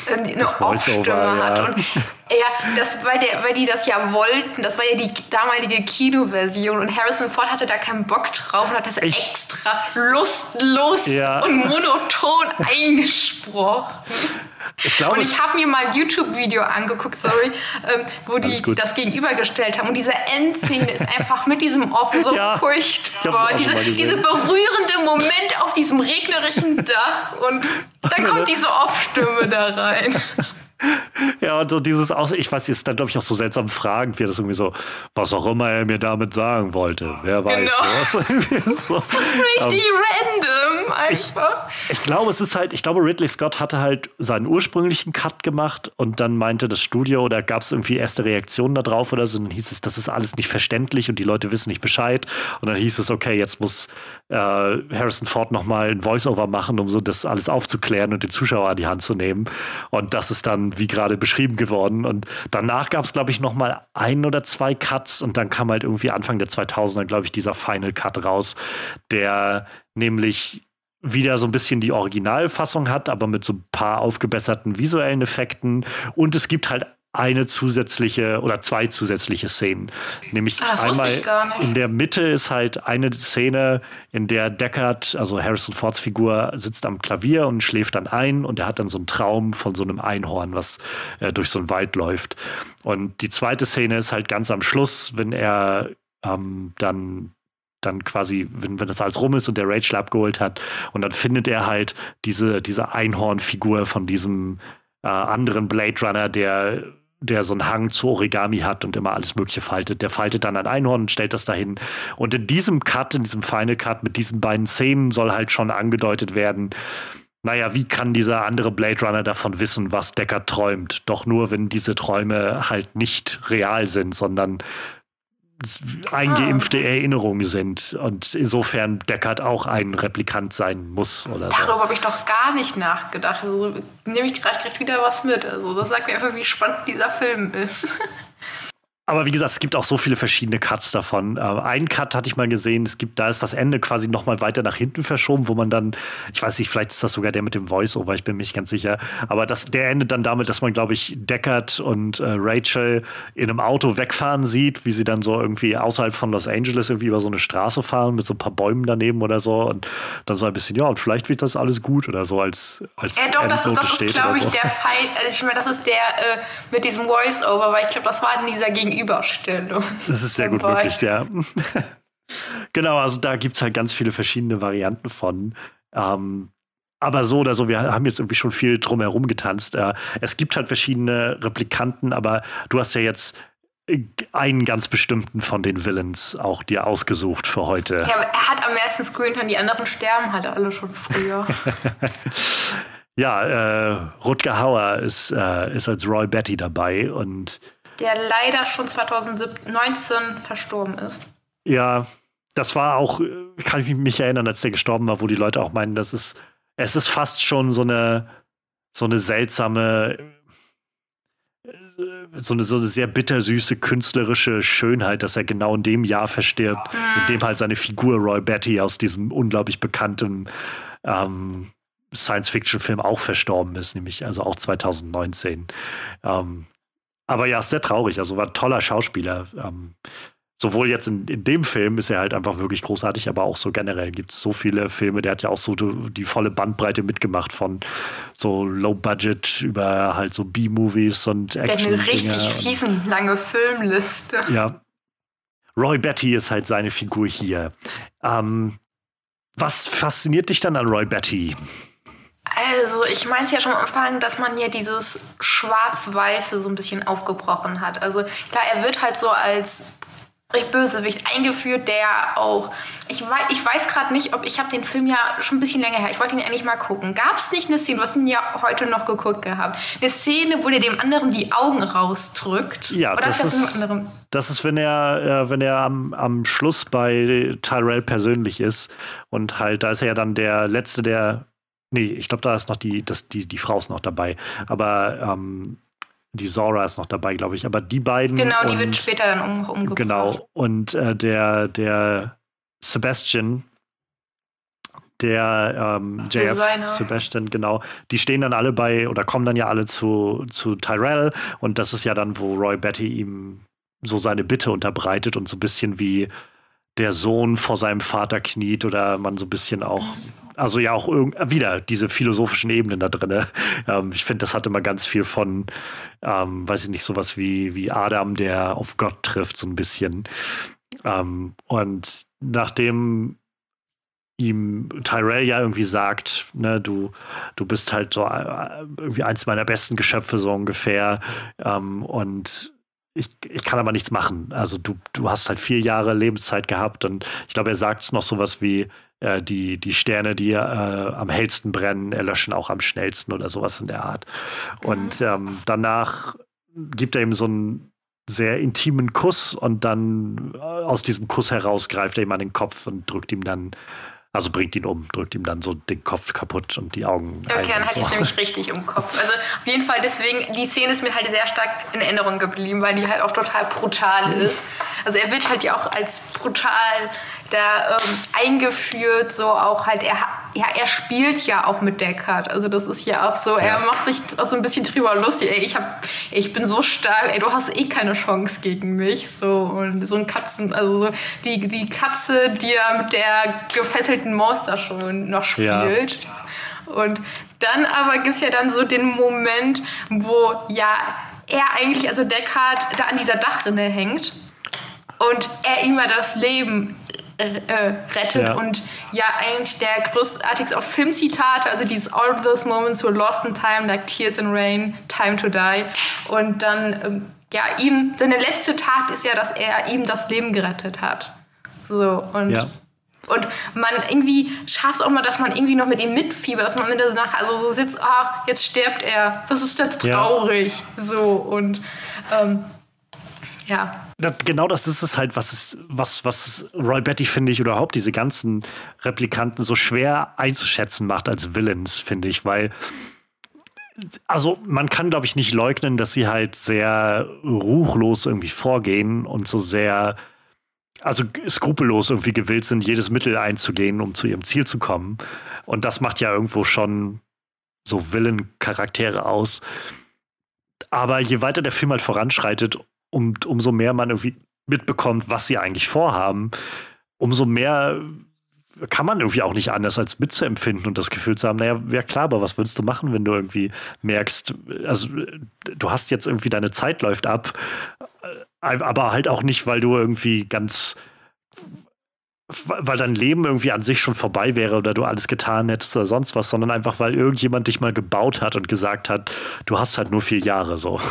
äh, eine Off-Stimme ja. hat. Und ja, das, weil, der, weil die das ja wollten, das war ja die damalige Kinoversion und Harrison Ford hatte da keinen Bock drauf und hat das ich, extra lustlos ja. und monoton (laughs) eingesprochen. Ich glaube, und ich habe mir mal ein YouTube-Video angeguckt, sorry, ähm, wo die das gegenübergestellt haben. Und diese Endszene ist einfach mit diesem Off so (laughs) ja, furchtbar. Diese, diese berührende Moment auf diesem regnerischen Dach und (laughs) dann kommt diese Off-Stimme da rein. (laughs) Ja, und so dieses aus, ich weiß, ist dann, glaube ich, auch so seltsam fragend, wie das irgendwie so, was auch immer er mir damit sagen wollte. Wer weiß. Genau. Was. (laughs) so, richtig um, random einfach. Ich, ich, glaube, es ist halt, ich glaube, Ridley Scott hatte halt seinen ursprünglichen Cut gemacht und dann meinte das Studio, oder gab es irgendwie erste Reaktionen darauf oder so, und dann hieß es, das ist alles nicht verständlich und die Leute wissen nicht Bescheid. Und dann hieß es, okay, jetzt muss äh, Harrison Ford nochmal ein Voice-Over machen, um so das alles aufzuklären und den Zuschauer an die Hand zu nehmen. Und das ist dann wie gerade beschrieben geworden. Und danach gab es, glaube ich, noch mal ein oder zwei Cuts und dann kam halt irgendwie Anfang der 2000er, glaube ich, dieser Final Cut raus, der nämlich wieder so ein bisschen die Originalfassung hat, aber mit so ein paar aufgebesserten visuellen Effekten. Und es gibt halt eine zusätzliche oder zwei zusätzliche Szenen. Nämlich ah, einmal in der Mitte ist halt eine Szene, in der Deckard, also Harrison Fords Figur, sitzt am Klavier und schläft dann ein und er hat dann so einen Traum von so einem Einhorn, was äh, durch so einen Wald läuft. Und die zweite Szene ist halt ganz am Schluss, wenn er ähm, dann dann quasi, wenn, wenn das alles rum ist und der Rage abgeholt hat, und dann findet er halt diese, diese Einhornfigur von diesem äh, anderen Blade Runner, der der so einen Hang zu Origami hat und immer alles Mögliche faltet. Der faltet dann ein Einhorn und stellt das dahin. Und in diesem Cut, in diesem Final Cut mit diesen beiden Szenen soll halt schon angedeutet werden, naja, wie kann dieser andere Blade Runner davon wissen, was Decker träumt? Doch nur, wenn diese Träume halt nicht real sind, sondern eingeimpfte ah. Erinnerungen sind und insofern Deckard auch ein Replikant sein muss. Oder Darüber so. habe ich noch gar nicht nachgedacht. Also nehme ich gerade wieder was mit. Also das sagt mir einfach, wie spannend dieser Film ist. (laughs) Aber wie gesagt, es gibt auch so viele verschiedene Cuts davon. Äh, einen Cut hatte ich mal gesehen, es gibt, da ist das Ende quasi noch mal weiter nach hinten verschoben, wo man dann, ich weiß nicht, vielleicht ist das sogar der mit dem Voice-Over, ich bin mir nicht ganz sicher. Aber das, der endet dann damit, dass man, glaube ich, Deckard und äh, Rachel in einem Auto wegfahren sieht, wie sie dann so irgendwie außerhalb von Los Angeles irgendwie über so eine Straße fahren mit so ein paar Bäumen daneben oder so. Und dann so ein bisschen, ja, und vielleicht wird das alles gut oder so als. als ja, doch, das ist, das ist glaube ich, so. der Fall. Also ich meine, das ist der äh, mit diesem Voice-Over, weil ich glaube, das war in dieser Gegenüber Gegenüberstellung. Das ist sehr gut möglich, ja. (laughs) genau, also da gibt es halt ganz viele verschiedene Varianten von. Ähm, aber so oder so, wir haben jetzt irgendwie schon viel drumherum getanzt. Äh, es gibt halt verschiedene Replikanten, aber du hast ja jetzt einen ganz bestimmten von den Villains auch dir ausgesucht für heute. Ja, aber er hat am ersten Screen und die anderen sterben halt alle schon früher. (laughs) ja, äh, Rutger Hauer ist, äh, ist als Roy Betty dabei und der leider schon 2019 verstorben ist. Ja, das war auch, kann ich mich erinnern, als der gestorben war, wo die Leute auch meinen, das ist, es ist fast schon so eine, so eine seltsame, so eine, so eine sehr bittersüße künstlerische Schönheit, dass er genau in dem Jahr verstirbt, mhm. in dem halt seine Figur Roy Betty aus diesem unglaublich bekannten ähm, Science-Fiction-Film auch verstorben ist, nämlich also auch 2019. Ähm, aber ja, ist sehr traurig. Also war ein toller Schauspieler. Ähm, sowohl jetzt in, in dem Film ist er halt einfach wirklich großartig, aber auch so generell gibt es so viele Filme. Der hat ja auch so die, volle Bandbreite mitgemacht von so Low Budget über halt so B-Movies und Action. Eine richtig riesenlange Filmliste. Ja. Roy Betty ist halt seine Figur hier. Ähm, was fasziniert dich dann an Roy Betty? Also, ich meinte ja schon am Anfang, dass man ja dieses Schwarz-Weiße so ein bisschen aufgebrochen hat. Also, klar, er wird halt so als Bösewicht eingeführt, der auch, ich weiß, ich weiß gerade nicht, ob ich habe den Film ja schon ein bisschen länger her, ich wollte ihn eigentlich mal gucken. Gab es nicht eine Szene, du hast ihn ja heute noch geguckt gehabt, eine Szene, wo der dem anderen die Augen rausdrückt? Ja, Oder das, ist, das ist, wenn er, äh, wenn er am, am Schluss bei Tyrell persönlich ist und halt, da ist er ja dann der Letzte, der Nee, ich glaube, da ist noch die, das, die, die Frau ist noch dabei. Aber ähm, die Zora ist noch dabei, glaube ich. Aber die beiden. Genau, die und, wird später dann um, umgebracht. Genau. Und äh, der, der Sebastian, der ähm, JF Designer. Sebastian, genau, die stehen dann alle bei oder kommen dann ja alle zu, zu Tyrell. Und das ist ja dann, wo Roy Betty ihm so seine Bitte unterbreitet und so ein bisschen wie der Sohn vor seinem Vater kniet oder man so ein bisschen auch, also ja auch wieder diese philosophischen Ebenen da drin. (laughs) Ähm, ich finde, das hat immer ganz viel von, ähm, weiß ich nicht, sowas wie, wie Adam, der auf Gott trifft, so ein bisschen. Ähm, und nachdem ihm Tyrell ja irgendwie sagt, ne, du, du bist halt so äh, irgendwie eins meiner besten Geschöpfe so ungefähr ähm, und ich, ich kann aber nichts machen. Also du, du hast halt vier Jahre Lebenszeit gehabt und ich glaube, er sagt es noch sowas wie, äh, die, die Sterne, die äh, am hellsten brennen, erlöschen auch am schnellsten oder sowas in der Art. Und mhm. ähm, danach gibt er ihm so einen sehr intimen Kuss und dann äh, aus diesem Kuss heraus greift er ihm an den Kopf und drückt ihm dann also bringt ihn um, drückt ihm dann so den Kopf kaputt und die Augen. Okay, dann hatte ich es nämlich richtig im Kopf. Also auf jeden Fall deswegen, die Szene ist mir halt sehr stark in Erinnerung geblieben, weil die halt auch total brutal ist. Also er wird halt ja auch als brutal da ähm, eingeführt, so auch halt, er, ja, er spielt ja auch mit Deckard. Also das ist ja auch so, ja. er macht sich auch so ein bisschen drüber lustig. Ey, ich, hab, ich bin so stark, ey, du hast eh keine Chance gegen mich. So, und so ein Katzen, also so die, die Katze, die er mit der gefesselten Monster schon noch spielt. Ja. Und dann aber gibt es ja dann so den Moment, wo ja er eigentlich, also Deckard, da an dieser Dachrinne hängt und er ihm ja das Leben äh, rettet. Ja. Und ja, eigentlich der großartigste auch Filmzitate, also dieses All of those moments were lost in time, like tears in rain, time to die. Und dann, ähm, ja, ihm, seine letzte Tat ist ja, dass er ihm das Leben gerettet hat. So, und. Ja. Und man irgendwie schafft es auch mal, dass man irgendwie noch mit ihm mitfiebert, dass man mit der nachher also so sitzt, ah, jetzt stirbt er. Das ist jetzt traurig. Ja. So und ähm, ja. Genau das ist es halt, was, ist, was, was Roy Betty, finde ich, oder überhaupt diese ganzen Replikanten so schwer einzuschätzen macht als Villains, finde ich, weil also man kann, glaube ich, nicht leugnen, dass sie halt sehr ruchlos irgendwie vorgehen und so sehr, also skrupellos irgendwie gewillt sind, jedes Mittel einzugehen, um zu ihrem Ziel zu kommen. Und das macht ja irgendwo schon so Villain-Charaktere aus. Aber je weiter der Film halt voranschreitet, um, umso mehr man irgendwie mitbekommt, was sie eigentlich vorhaben, umso mehr kann man irgendwie auch nicht anders als mitzuempfinden und das Gefühl zu haben, naja, ja klar, aber was würdest du machen, wenn du irgendwie merkst, also du hast jetzt irgendwie deine Zeit läuft ab, aber halt auch nicht, weil du irgendwie ganz weil dein Leben irgendwie an sich schon vorbei wäre oder du alles getan hättest oder sonst was, sondern einfach, weil irgendjemand dich mal gebaut hat und gesagt hat, du hast halt nur vier Jahre so.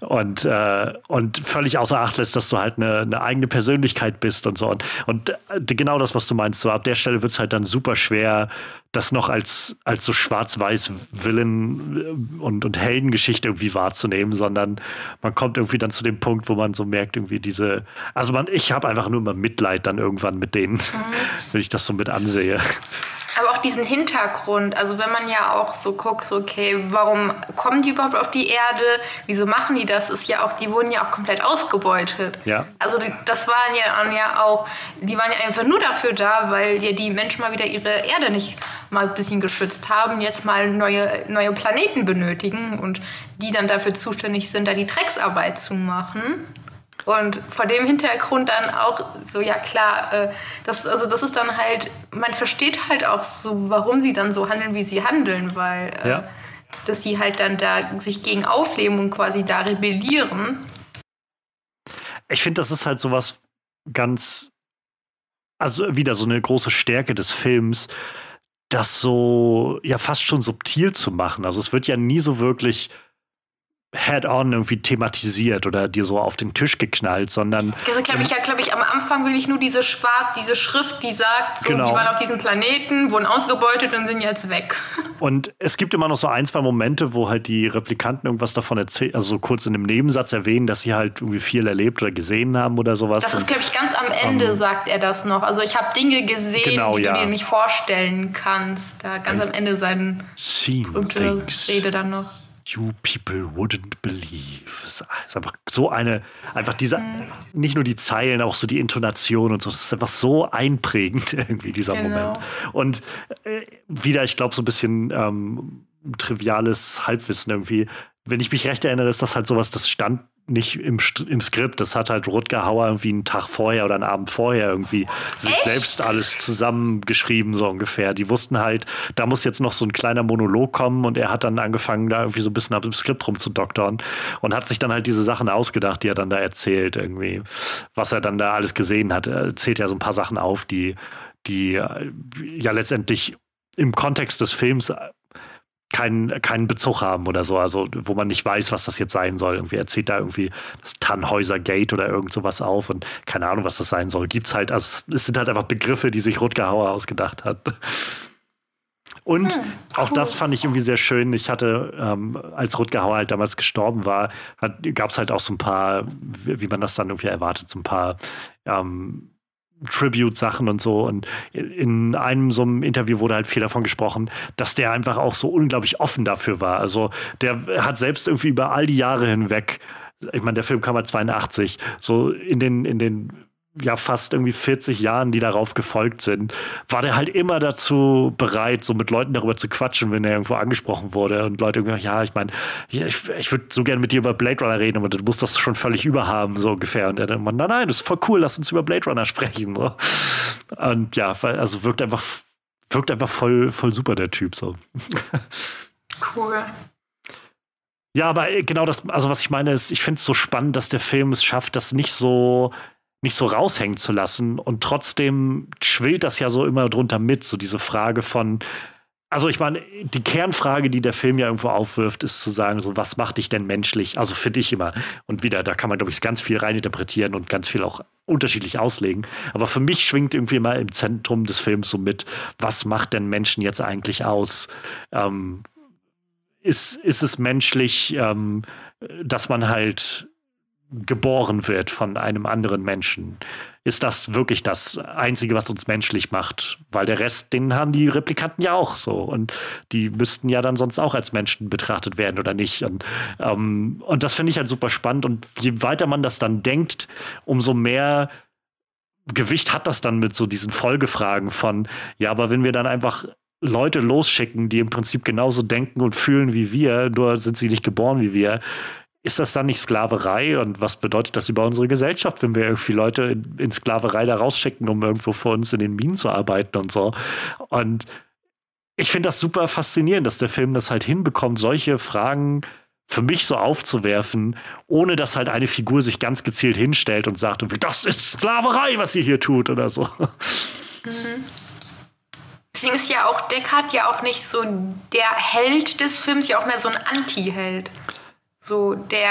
Und, äh, und völlig außer Acht lässt, dass du halt eine, eine eigene Persönlichkeit bist und so. Und, und äh, genau das, was du meinst, so ab der Stelle wird es halt dann super schwer, das noch als, als so schwarz-weiß Willen äh, und, und Heldengeschichte irgendwie wahrzunehmen, sondern man kommt irgendwie dann zu dem Punkt, wo man so merkt, irgendwie diese, also man, ich habe einfach nur immer Mitleid dann irgendwann mit denen, mhm. (laughs) wenn ich das so mit ansehe aber auch diesen Hintergrund, also wenn man ja auch so guckt, so okay, warum kommen die überhaupt auf die Erde? Wieso machen die das? Ist ja auch, die wurden ja auch komplett ausgebeutet. Ja. Also die, das waren ja, ja auch, die waren ja einfach nur dafür da, weil ja die Menschen mal wieder ihre Erde nicht mal ein bisschen geschützt haben, jetzt mal neue, neue Planeten benötigen und die dann dafür zuständig sind, da die Drecksarbeit zu machen. Und vor dem Hintergrund dann auch so, ja klar, äh, das, also das ist dann halt, man versteht halt auch so, warum sie dann so handeln, wie sie handeln, weil äh, ja. dass sie halt dann da sich gegen aufleben und quasi da rebellieren. Ich finde, das ist halt sowas ganz, also wieder so eine große Stärke des Films, das so ja fast schon subtil zu machen. Also es wird ja nie so wirklich head-on irgendwie thematisiert oder dir so auf den Tisch geknallt, sondern. Also glaube ich ja, glaube ich, am Anfang will ich nur diese Schwarz, diese Schrift, die sagt, so, genau. die waren auf diesem Planeten, wurden ausgebeutet und sind jetzt weg. (laughs) Und es gibt immer noch so ein, zwei Momente, wo halt die Replikanten irgendwas davon erzählen, also so kurz in einem Nebensatz erwähnen, dass sie halt irgendwie viel erlebt oder gesehen haben oder sowas. Das ist, glaube ich, ganz am Ende um, sagt er das noch. Also ich habe Dinge gesehen, genau, die ja. du dir nicht vorstellen kannst. Da ganz am Ende seine Rede dann noch. You people wouldn't believe. Es ist einfach so eine, einfach diese, mhm. nicht nur die Zeilen, auch so die Intonation und so. Das ist einfach so einprägend (laughs) irgendwie, dieser genau. Moment. Und äh, wieder, ich glaube, so ein bisschen ähm, triviales Halbwissen irgendwie. Wenn ich mich recht erinnere, ist das halt sowas, das stand nicht im, im Skript. Das hat halt Rutger Hauer irgendwie einen Tag vorher oder einen Abend vorher irgendwie sich Echt? selbst alles zusammengeschrieben, so ungefähr. Die wussten halt, da muss jetzt noch so ein kleiner Monolog kommen und er hat dann angefangen, da irgendwie so ein bisschen ab dem Skript rumzudoktern und hat sich dann halt diese Sachen ausgedacht, die er dann da erzählt, irgendwie, was er dann da alles gesehen hat. Er zählt ja so ein paar Sachen auf, die, die ja letztendlich im Kontext des Films keinen, keinen Bezug haben oder so, also wo man nicht weiß, was das jetzt sein soll. Irgendwie erzählt da irgendwie das Tannhäuser Gate oder irgend sowas auf und keine Ahnung, was das sein soll. Gibt's halt, also es sind halt einfach Begriffe, die sich Rutger Hauer ausgedacht hat. Und hm, cool. auch das fand ich irgendwie sehr schön. Ich hatte, ähm, als Rutger Hauer halt damals gestorben war, gab es halt auch so ein paar, wie man das dann irgendwie erwartet, so ein paar ähm, Tribute-Sachen und so. Und in einem so einem Interview wurde halt viel davon gesprochen, dass der einfach auch so unglaublich offen dafür war. Also der hat selbst irgendwie über all die Jahre hinweg, ich meine, der Film kam halt 82, so in den, in den ja fast irgendwie 40 Jahren, die darauf gefolgt sind, war der halt immer dazu bereit, so mit Leuten darüber zu quatschen, wenn er irgendwo angesprochen wurde. Und Leute irgendwie, ja, ich meine, ich, ich würde so gerne mit dir über Blade Runner reden, aber du musst das schon völlig überhaben, so ungefähr. Und er dann immer, nein, nein, das ist voll cool, lass uns über Blade Runner sprechen. So. Und ja, also wirkt einfach, wirkt einfach voll, voll super, der Typ. So. Cool. Ja, aber genau das, also was ich meine ist, ich finde es so spannend, dass der Film es schafft, das nicht so nicht so raushängen zu lassen. Und trotzdem schwillt das ja so immer drunter mit, so diese Frage von, also ich meine, die Kernfrage, die der Film ja irgendwo aufwirft, ist zu sagen, so, was macht dich denn menschlich? Also für dich immer. Und wieder, da kann man, glaube ich, ganz viel reininterpretieren und ganz viel auch unterschiedlich auslegen. Aber für mich schwingt irgendwie immer im Zentrum des Films so mit, was macht denn Menschen jetzt eigentlich aus? Ähm, ist, ist es menschlich, ähm, dass man halt geboren wird von einem anderen Menschen, ist das wirklich das Einzige, was uns menschlich macht. Weil der Rest, den haben die Replikanten ja auch so. Und die müssten ja dann sonst auch als Menschen betrachtet werden oder nicht. Und, ähm, und das finde ich halt super spannend. Und je weiter man das dann denkt, umso mehr Gewicht hat das dann mit so diesen Folgefragen von, ja, aber wenn wir dann einfach Leute losschicken, die im Prinzip genauso denken und fühlen wie wir, nur sind sie nicht geboren wie wir, ist das dann nicht Sklaverei? Und was bedeutet das über unsere Gesellschaft, wenn wir irgendwie Leute in, in Sklaverei da rausschicken, um irgendwo vor uns in den Minen zu arbeiten und so? Und ich finde das super faszinierend, dass der Film das halt hinbekommt, solche Fragen für mich so aufzuwerfen, ohne dass halt eine Figur sich ganz gezielt hinstellt und sagt, das ist Sklaverei, was ihr hier tut oder so. Mhm. Deswegen ist ja auch Deckard ja auch nicht so der Held des Films, ja auch mehr so ein Anti-Held. So, der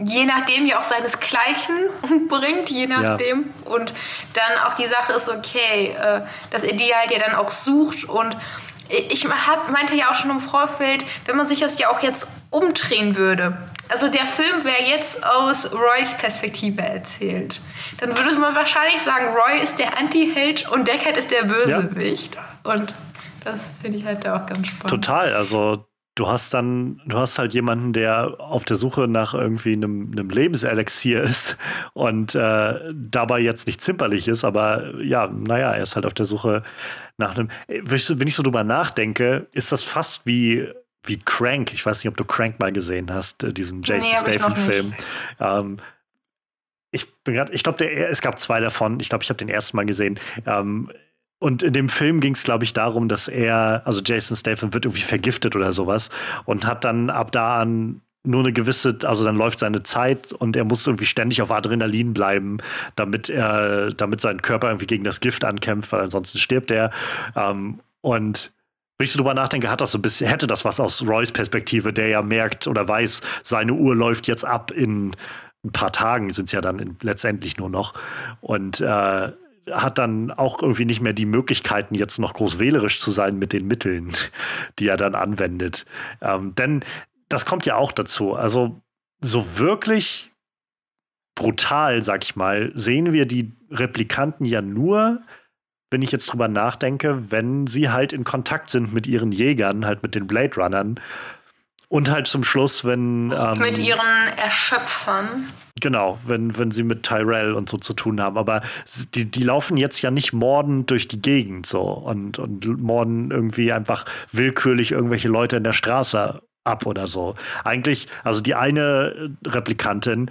je nachdem ja auch seinesgleichen (laughs) bringt, je nachdem. Ja. Und dann auch die Sache ist, okay, dass er die halt ja dann auch sucht und ich meinte ja auch schon im Vorfeld, wenn man sich das ja auch jetzt umdrehen würde. Also der Film wäre jetzt aus Roys Perspektive erzählt. Dann würde man wahrscheinlich sagen, Roy ist der Anti-Held und Deckard ist der Bösewicht. Ja. Und das finde ich halt auch ganz spannend. Total. Also du hast dann, du hast halt jemanden, der auf der Suche nach irgendwie einem, einem Lebenselixier ist und äh, dabei jetzt nicht zimperlich ist, aber ja, naja, er ist halt auf der Suche nach einem. Wenn ich so drüber nachdenke, ist das fast wie wie Crank. Ich weiß nicht, ob du Crank mal gesehen hast, äh, diesen Jason nee, Statham-Film. Ähm, ich bin gerade, ich glaube, es gab zwei davon. Ich glaube, ich habe den ersten Mal gesehen. Ähm, und in dem Film ging es, glaube ich, darum, dass er, also Jason Statham wird irgendwie vergiftet oder sowas und hat dann ab da an nur eine gewisse, also dann läuft seine Zeit und er muss irgendwie ständig auf Adrenalin bleiben, damit er, damit sein Körper irgendwie gegen das Gift ankämpft, weil ansonsten stirbt er. Ähm, und wenn ich so drüber nachdenke, hat das so ein bisschen, hätte das was aus Roys Perspektive, der ja merkt oder weiß, seine Uhr läuft jetzt ab in ein paar Tagen, sind es ja dann in, letztendlich nur noch. Und äh, hat dann auch irgendwie nicht mehr die Möglichkeiten, jetzt noch groß wählerisch zu sein mit den Mitteln, die er dann anwendet. Ähm, denn das kommt ja auch dazu. Also so wirklich brutal, sag ich mal, sehen wir die Replikanten ja nur, wenn ich jetzt drüber nachdenke, wenn sie halt in Kontakt sind mit ihren Jägern, halt mit den Blade Runnern. Und halt zum Schluss, wenn. Ähm, mit ihren Erschöpfern. Genau, wenn, wenn sie mit Tyrell und so zu tun haben. Aber die, die laufen jetzt ja nicht mordend durch die Gegend so und, und morden irgendwie einfach willkürlich irgendwelche Leute in der Straße ab oder so. Eigentlich, also die eine Replikantin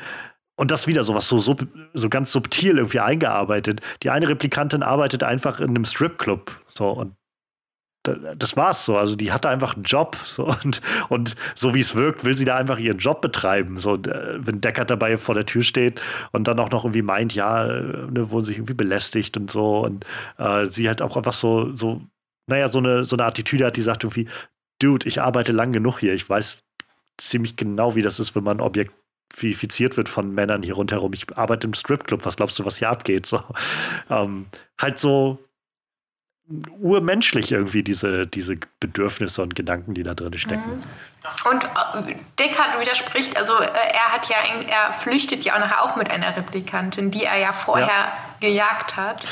und das wieder sowas so, so, so ganz subtil irgendwie eingearbeitet. Die eine Replikantin arbeitet einfach in einem Stripclub. So, und das war's so. Also die hatte einfach einen Job so und, und so wie es wirkt, will sie da einfach ihren Job betreiben. So, wenn Deckard dabei vor der Tür steht und dann auch noch irgendwie meint, ja, ne, wurden sich irgendwie belästigt und so. Und äh, sie halt auch einfach so, so, naja, so eine, so eine Attitüde hat, die sagt irgendwie, Dude, ich arbeite lang genug hier. Ich weiß ziemlich genau, wie das ist, wenn man Objekt objektifiziert wird von Männern hier rundherum. Ich arbeite im Stripclub, was glaubst du, was hier abgeht? So, ähm, halt so urmenschlich irgendwie diese, diese Bedürfnisse und Gedanken, die da drin stecken. Mhm. Und äh, Deckard widerspricht, also äh, er hat ja, er flüchtet ja auch nachher auch mit einer Replikantin, die er ja vorher ja. gejagt hat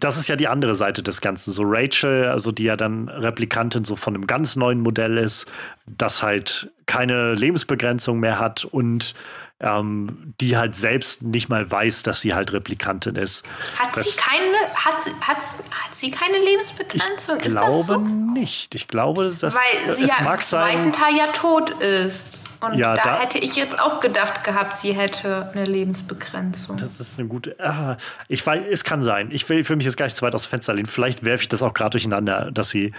das ist ja die andere Seite des Ganzen. So Rachel, also die ja dann Replikantin so von einem ganz neuen Modell ist, das halt keine Lebensbegrenzung mehr hat und ähm, die halt selbst nicht mal weiß, dass sie halt Replikantin ist. Hat das, sie keine, hat, hat, hat sie keine Lebensbegrenzung? Ich glaube so? nicht. Ich glaube, dass Weil sie ja im zweiten Teil ja tot ist. Und ja, da, da, hätte ich jetzt auch gedacht gehabt, sie hätte eine Lebensbegrenzung. Das ist eine gute. Ah, ich weiß, es kann sein. Ich will für mich jetzt gar nicht zu weit aus dem Fenster lehnen. Vielleicht werfe ich das auch gerade durcheinander, dass sie.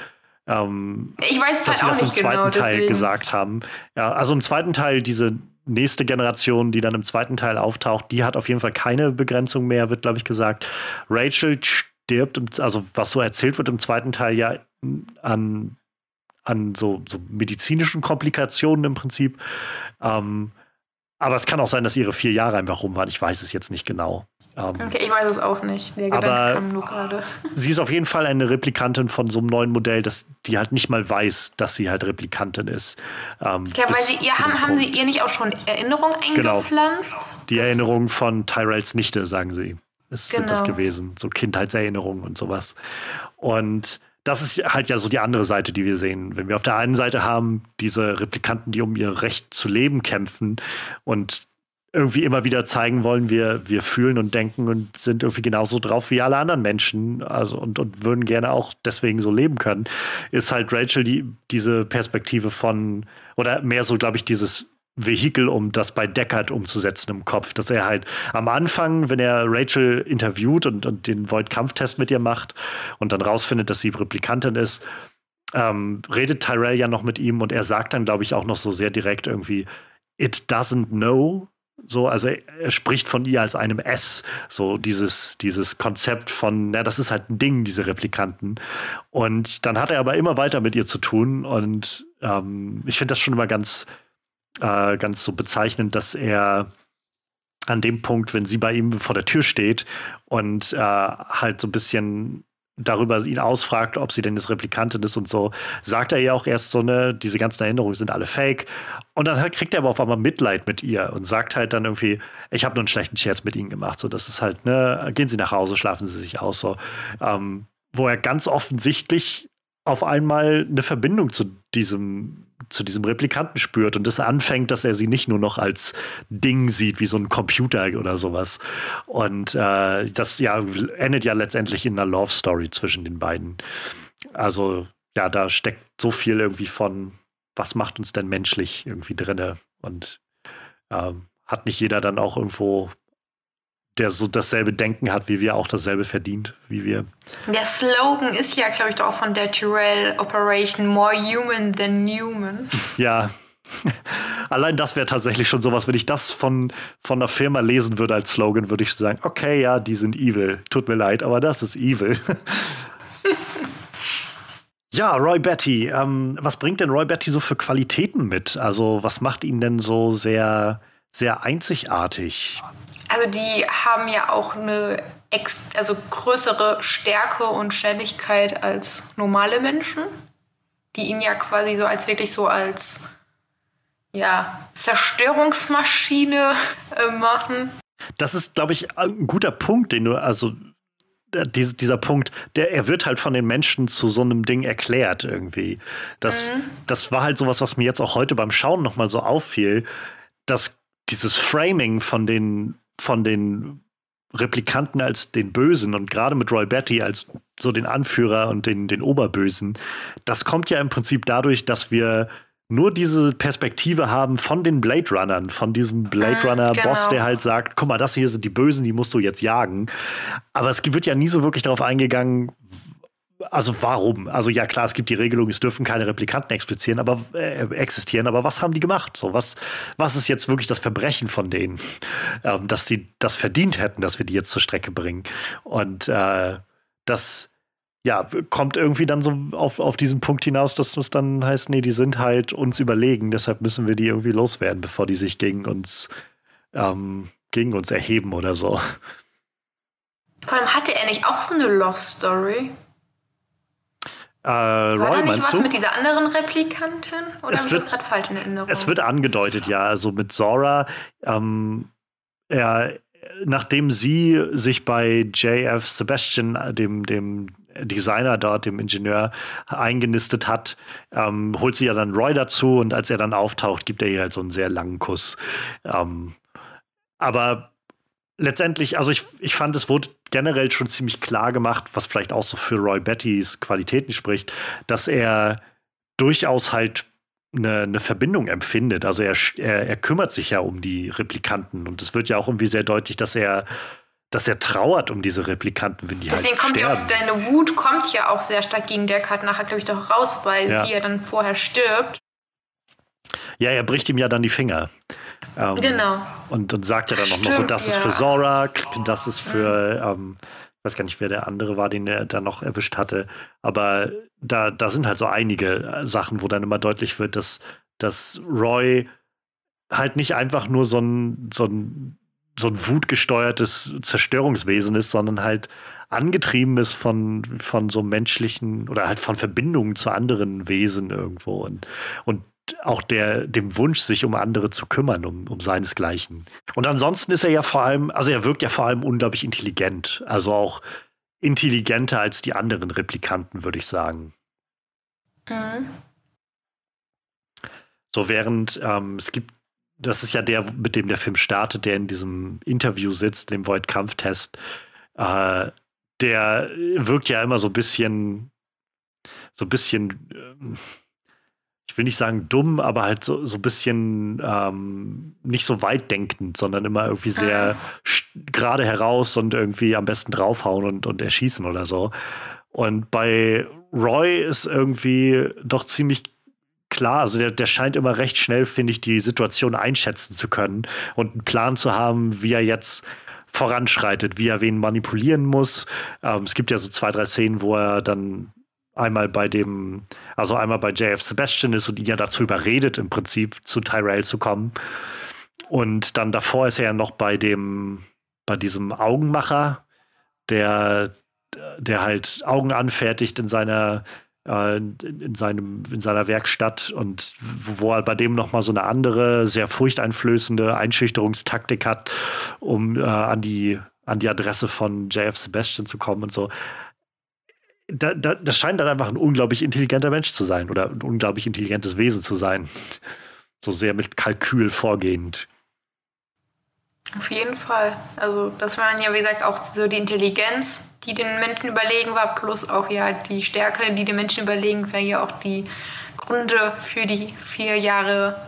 Ähm, ich weiß es halt auch das nicht im zweiten genau, Teil deswegen. gesagt haben. Ja, also im zweiten Teil diese nächste Generation, die dann im zweiten Teil auftaucht, die hat auf jeden Fall keine Begrenzung mehr, wird glaube ich gesagt. Rachel stirbt, also was so erzählt wird im zweiten Teil ja an an so, so medizinischen Komplikationen im Prinzip. Ähm, aber es kann auch sein, dass ihre vier Jahre einfach rum waren. Ich weiß es jetzt nicht genau. Ähm, okay, ich weiß es auch nicht. Der Gedanke aber kam nur gerade. (laughs) Sie ist auf jeden Fall eine Replikantin von so einem neuen Modell, das, die halt nicht mal weiß, dass sie halt Replikantin ist. Ähm, ja, weil sie ihr haben, haben sie ihr nicht auch schon Erinnerungen genau. eingepflanzt? Genau. Die Erinnerungen von Tyrells Nichte, sagen sie. Es genau. sind das genau. gewesen. So Kindheitserinnerungen und sowas. Und das ist halt ja so die andere Seite, die wir sehen. Wenn wir auf der einen Seite haben diese Replikanten, die um ihr Recht zu leben kämpfen und irgendwie immer wieder zeigen wollen, wir, wir fühlen und denken und sind irgendwie genauso drauf wie alle anderen Menschen, also und, und würden gerne auch deswegen so leben können, ist halt Rachel die, diese Perspektive von, oder mehr so, glaube ich, dieses Vehikel, um das bei Deckard umzusetzen im Kopf. Dass er halt am Anfang, wenn er Rachel interviewt und, und den Void-Kampftest mit ihr macht und dann rausfindet, dass sie Replikantin ist, ähm, redet Tyrell ja noch mit ihm und er sagt dann, glaube ich, auch noch so sehr direkt irgendwie, it doesn't know. So, also er, spricht von ihr als einem S, so dieses, dieses Konzept von, na, das ist halt ein Ding, diese Replikanten. Und dann hat er aber immer weiter mit ihr zu tun und ähm, ich finde das schon immer ganz, äh, ganz so bezeichnend, dass er an dem Punkt, wenn sie bei ihm vor der Tür steht und äh, halt so ein bisschen darüber ihn ausfragt, ob sie denn jetzt Replikantin ist und so, sagt er ja auch erst so, ne, diese ganzen Erinnerungen sind alle fake. Und dann halt kriegt er aber auf einmal Mitleid mit ihr und sagt halt dann irgendwie, ich habe nur einen schlechten Scherz mit ihnen gemacht. So, das ist halt, ne, gehen Sie nach Hause, schlafen Sie sich aus, so. Ähm, wo er ganz offensichtlich auf einmal eine Verbindung zu diesem zu diesem Replikanten spürt und es anfängt, dass er sie nicht nur noch als Ding sieht, wie so ein Computer oder sowas. Und äh, das ja endet ja letztendlich in einer Love Story zwischen den beiden. Also ja, da steckt so viel irgendwie von, was macht uns denn menschlich irgendwie drinne und äh, hat nicht jeder dann auch irgendwo der so dasselbe Denken hat, wie wir, auch dasselbe verdient, wie wir. Der Slogan ist ja, glaube ich, doch auch von der Tyrell Operation More Human Than Human. (laughs) Ja. (laughs) Allein das wäre tatsächlich schon sowas, wenn ich das von, von einer Firma lesen würde als Slogan, würde ich sagen, okay, ja, die sind evil. Tut mir leid, aber das ist evil. (laughs) Ja, Roy Betty. Ähm, was bringt denn Roy Betty so für Qualitäten mit? Also, was macht ihn denn so sehr, sehr einzigartig? Also, die haben ja auch eine also größere Stärke und Schnelligkeit als normale Menschen, die ihn ja quasi so als wirklich so als ja, Zerstörungsmaschine (laughs) äh, machen. Das ist, glaube ich, ein guter Punkt, den du, also äh, dieser Punkt, der, er wird halt von den Menschen zu so einem Ding erklärt irgendwie. Das, mhm. das war halt sowas, was mir jetzt auch heute beim Schauen nochmal so auffiel, dass dieses Framing von den, von den Replikanten als den Bösen und gerade mit Roy Betty als so den Anführer und den, den Oberbösen, das kommt ja im Prinzip dadurch, dass wir nur diese Perspektive haben von den Blade Runnern, von diesem Blade mhm, Runner Boss, genau. der halt sagt, guck mal, das hier sind die Bösen, die musst du jetzt jagen. Aber es wird ja nie so wirklich darauf eingegangen, also warum? Also ja klar, es gibt die Regelung, es dürfen keine Replikanten existieren, aber äh, existieren, aber was haben die gemacht? So was, was ist jetzt wirklich das Verbrechen von denen, (laughs) ähm, dass sie das verdient hätten, dass wir die jetzt zur Strecke bringen? Und äh, das ja, kommt irgendwie dann so auf, auf diesen Punkt hinaus, dass es dann heißt, nee, die sind halt uns überlegen, deshalb müssen wir die irgendwie loswerden, bevor die sich gegen uns, ähm, gegen uns erheben oder so. Vor allem hatte er nicht auch so eine Love Story? Äh, War Roy, da nicht was du? mit dieser anderen Replikantin? Oder ich das gerade falsch in Erinnerung? Es wird angedeutet, ja. Also mit Zora, ähm, er, nachdem sie sich bei JF Sebastian, dem, dem Designer dort, dem Ingenieur, eingenistet hat, ähm, holt sie ja dann Roy dazu und als er dann auftaucht, gibt er ihr halt so einen sehr langen Kuss. Ähm, aber letztendlich, also ich, ich fand, es wurde generell schon ziemlich klar gemacht, was vielleicht auch so für Roy Bettys Qualitäten spricht, dass er durchaus halt eine, eine Verbindung empfindet. Also er, er, er kümmert sich ja um die Replikanten und es wird ja auch irgendwie sehr deutlich, dass er dass er trauert um diese Replikanten, wenn die Deswegen halt kommt sterben. ja auch, deine Wut kommt ja auch sehr stark gegen Deckard nachher, glaube ich, doch raus, weil ja. sie ja dann vorher stirbt. Ja, er bricht ihm ja dann die Finger. Ähm, genau. Und, und sagt ja dann auch noch so, das ja. ist für Zorak, das ist für, mhm. ähm, ich weiß gar nicht, wer der andere war, den er dann noch erwischt hatte. Aber da, da sind halt so einige Sachen, wo dann immer deutlich wird, dass, dass Roy halt nicht einfach nur so ein, so ein, so ein wutgesteuertes Zerstörungswesen ist, sondern halt angetrieben ist von, von so menschlichen oder halt von Verbindungen zu anderen Wesen irgendwo. Und, und auch der, dem Wunsch, sich um andere zu kümmern, um, um seinesgleichen. Und ansonsten ist er ja vor allem, also er wirkt ja vor allem unglaublich intelligent. Also auch intelligenter als die anderen Replikanten, würde ich sagen. Mhm. So, während ähm, es gibt, das ist ja der, mit dem der Film startet, der in diesem Interview sitzt, dem Void-Kampftest, äh, der wirkt ja immer so ein bisschen, so ein bisschen. Äh, ich will nicht sagen dumm, aber halt so, so ein bisschen ähm, nicht so weit denkend, sondern immer irgendwie sehr ah. gerade heraus und irgendwie am besten draufhauen und, und erschießen oder so. Und bei Roy ist irgendwie doch ziemlich klar, also der, der scheint immer recht schnell, finde ich, die Situation einschätzen zu können und einen Plan zu haben, wie er jetzt voranschreitet, wie er wen manipulieren muss. Ähm, es gibt ja so zwei, drei Szenen, wo er dann einmal bei dem, also einmal bei JF Sebastian ist und ihn ja dazu überredet, im Prinzip zu Tyrell zu kommen. Und dann davor ist er ja noch bei dem, bei diesem Augenmacher, der, der halt Augen anfertigt in seiner, äh, in, seinem, in seiner Werkstatt und wo er bei dem nochmal so eine andere, sehr furchteinflößende Einschüchterungstaktik hat, um äh, an die an die Adresse von JF Sebastian zu kommen und so da, da, das scheint dann einfach ein unglaublich intelligenter Mensch zu sein oder ein unglaublich intelligentes Wesen zu sein. So sehr mit Kalkül vorgehend. Auf jeden Fall. Also, das waren ja, wie gesagt, auch so die Intelligenz, die den Menschen überlegen war, plus auch ja die Stärke, die den Menschen überlegen, war ja auch die Gründe für die vier Jahre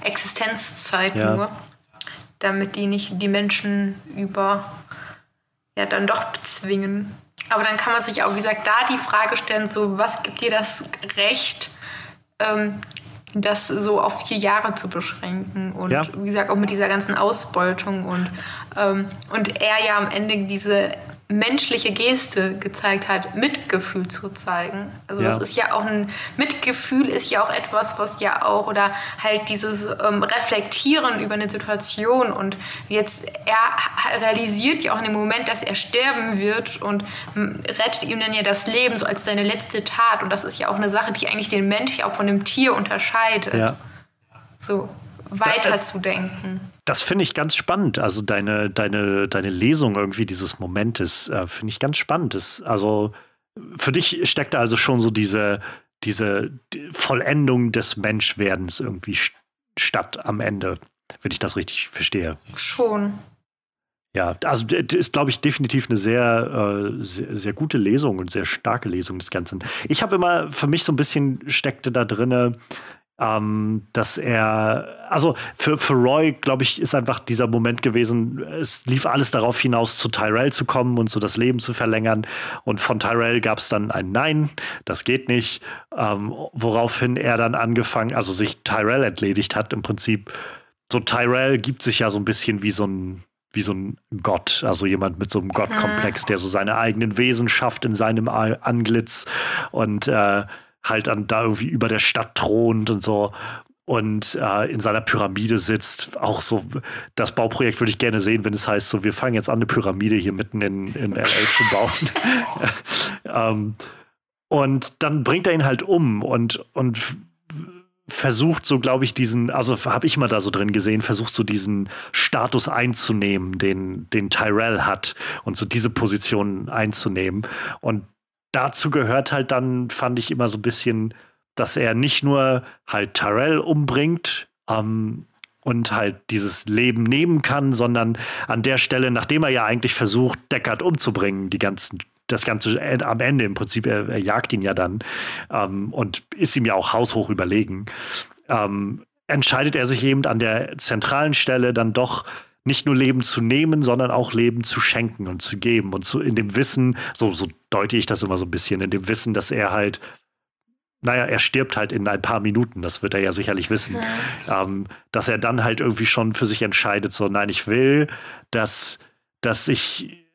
Existenzzeit ja. nur. Damit die nicht die Menschen über ja dann doch bezwingen. Aber dann kann man sich auch, wie gesagt, da die Frage stellen, so was gibt dir das Recht, ähm, das so auf vier Jahre zu beschränken und ja. wie gesagt auch mit dieser ganzen Ausbeutung und, ähm, und er ja am Ende diese menschliche Geste gezeigt hat, Mitgefühl zu zeigen. Also ja. das ist ja auch ein Mitgefühl ist ja auch etwas, was ja auch oder halt dieses ähm, Reflektieren über eine Situation und jetzt er realisiert ja auch in dem Moment, dass er sterben wird und rettet ihm dann ja das Leben so als seine letzte Tat und das ist ja auch eine Sache, die eigentlich den Mensch ja auch von dem Tier unterscheidet. Ja. So weiterzudenken. Das finde ich ganz spannend. Also deine, deine, deine Lesung irgendwie dieses Momentes äh, finde ich ganz spannend. Das, also für dich steckt da also schon so diese, diese die Vollendung des Menschwerdens irgendwie statt am Ende, wenn ich das richtig verstehe. Schon. Ja, also das ist, glaube ich, definitiv eine sehr, äh, sehr, sehr, gute Lesung und sehr starke Lesung des Ganzen. Ich habe immer, für mich so ein bisschen steckte da drinne, ähm, dass er, also für, für Roy, glaube ich, ist einfach dieser Moment gewesen, es lief alles darauf hinaus, zu Tyrell zu kommen und so das Leben zu verlängern. Und von Tyrell gab es dann ein Nein, das geht nicht, ähm, woraufhin er dann angefangen, also sich Tyrell entledigt hat im Prinzip. So Tyrell gibt sich ja so ein bisschen wie so ein wie so ein Gott, also jemand mit so einem Gottkomplex, der so seine eigenen Wesen schafft in seinem Anglitz und äh, halt dann da irgendwie über der Stadt thront und so und äh, in seiner Pyramide sitzt. Auch so, das Bauprojekt würde ich gerne sehen, wenn es heißt, so, wir fangen jetzt an, eine Pyramide hier mitten in, in LA zu bauen. (laughs) ähm, und dann bringt er ihn halt um und, und versucht so, glaube ich, diesen, also habe ich mal da so drin gesehen, versucht so diesen Status einzunehmen, den, den Tyrell hat und so diese Position einzunehmen. Und dazu gehört halt dann, fand ich immer so ein bisschen, dass er nicht nur halt Tyrell umbringt, ähm, und halt dieses Leben nehmen kann, sondern an der Stelle, nachdem er ja eigentlich versucht, Deckard umzubringen, die ganzen, das Ganze am Ende im Prinzip, er, er jagt ihn ja dann ähm, und ist ihm ja auch haushoch überlegen, ähm, entscheidet er sich eben an der zentralen Stelle dann doch nicht nur Leben zu nehmen, sondern auch Leben zu schenken und zu geben. Und zu, in dem Wissen, so, so deute ich das immer so ein bisschen, in dem Wissen, dass er halt, naja, er stirbt halt in ein paar Minuten, das wird er ja sicherlich wissen, ja. ähm, dass er dann halt irgendwie schon für sich entscheidet, so, nein, ich will, dass, dass ich,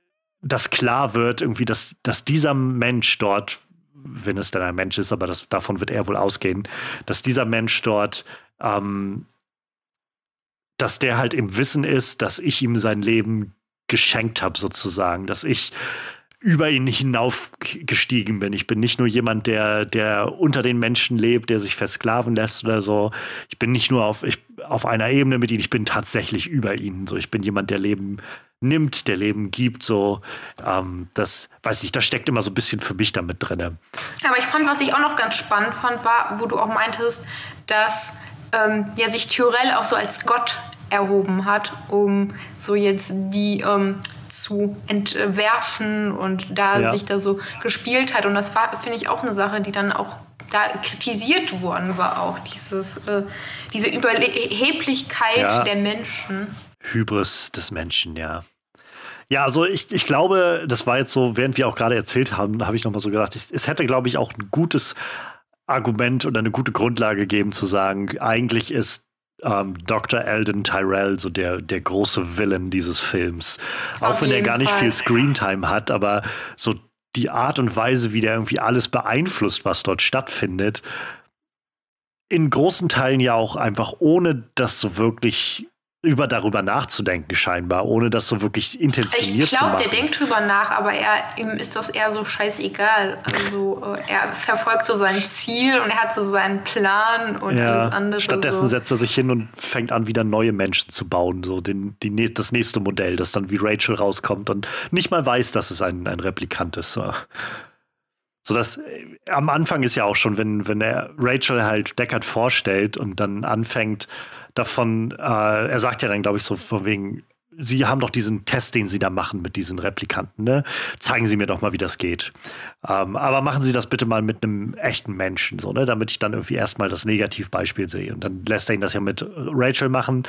dass klar wird, irgendwie, dass, dass dieser Mensch dort, wenn es denn ein Mensch ist, aber das, davon wird er wohl ausgehen, dass dieser Mensch dort ähm, dass der halt im Wissen ist, dass ich ihm sein Leben geschenkt habe, sozusagen, dass ich über ihn hinaufgestiegen bin. Ich bin nicht nur jemand, der, der unter den Menschen lebt, der sich versklaven lässt oder so. Ich bin nicht nur auf, ich, auf einer Ebene mit ihnen, ich bin tatsächlich über ihnen. So, ich bin jemand, der Leben nimmt, der Leben gibt. So, ähm, das weiß ich, da steckt immer so ein bisschen für mich damit drin. Aber ich fand, was ich auch noch ganz spannend fand, war, wo du auch meintest, dass ähm, ja, sich Tyrell auch so als Gott erhoben hat, um so jetzt die ähm, zu entwerfen und da ja. sich da so gespielt hat. Und das war, finde ich, auch eine Sache, die dann auch da kritisiert worden war, auch dieses, äh, diese Überheblichkeit ja. der Menschen. Hybris des Menschen, ja. Ja, also ich, ich glaube, das war jetzt so, während wir auch gerade erzählt haben, habe ich nochmal so gedacht, es, es hätte, glaube ich, auch ein gutes Argument oder eine gute Grundlage gegeben zu sagen, eigentlich ist ähm, Dr. Eldon Tyrell, so der, der große Villain dieses Films. Auf Auch wenn er gar nicht Fall. viel Screentime hat, aber so die Art und Weise, wie der irgendwie alles beeinflusst, was dort stattfindet, in großen Teilen ja auch einfach ohne das so wirklich über darüber nachzudenken scheinbar, ohne das so wirklich intentioniert ich glaub, zu machen. Ich glaube, der denkt drüber nach, aber er, ihm ist das eher so scheißegal. Also äh, er verfolgt so sein Ziel und er hat so seinen Plan und ja, alles andere. Stattdessen so. setzt er sich hin und fängt an, wieder neue Menschen zu bauen, so den, die, das nächste Modell, das dann wie Rachel rauskommt und nicht mal weiß, dass es ein, ein Replikant ist. So. So dass äh, am Anfang ist ja auch schon, wenn, wenn er Rachel halt Deckard vorstellt und dann anfängt, davon, äh, er sagt ja dann, glaube ich, so von wegen, Sie haben doch diesen Test, den Sie da machen mit diesen Replikanten, ne? Zeigen Sie mir doch mal, wie das geht. Ähm, aber machen Sie das bitte mal mit einem echten Menschen, so, ne? Damit ich dann irgendwie erstmal das Negativbeispiel sehe. Und dann lässt er ihn das ja mit Rachel machen,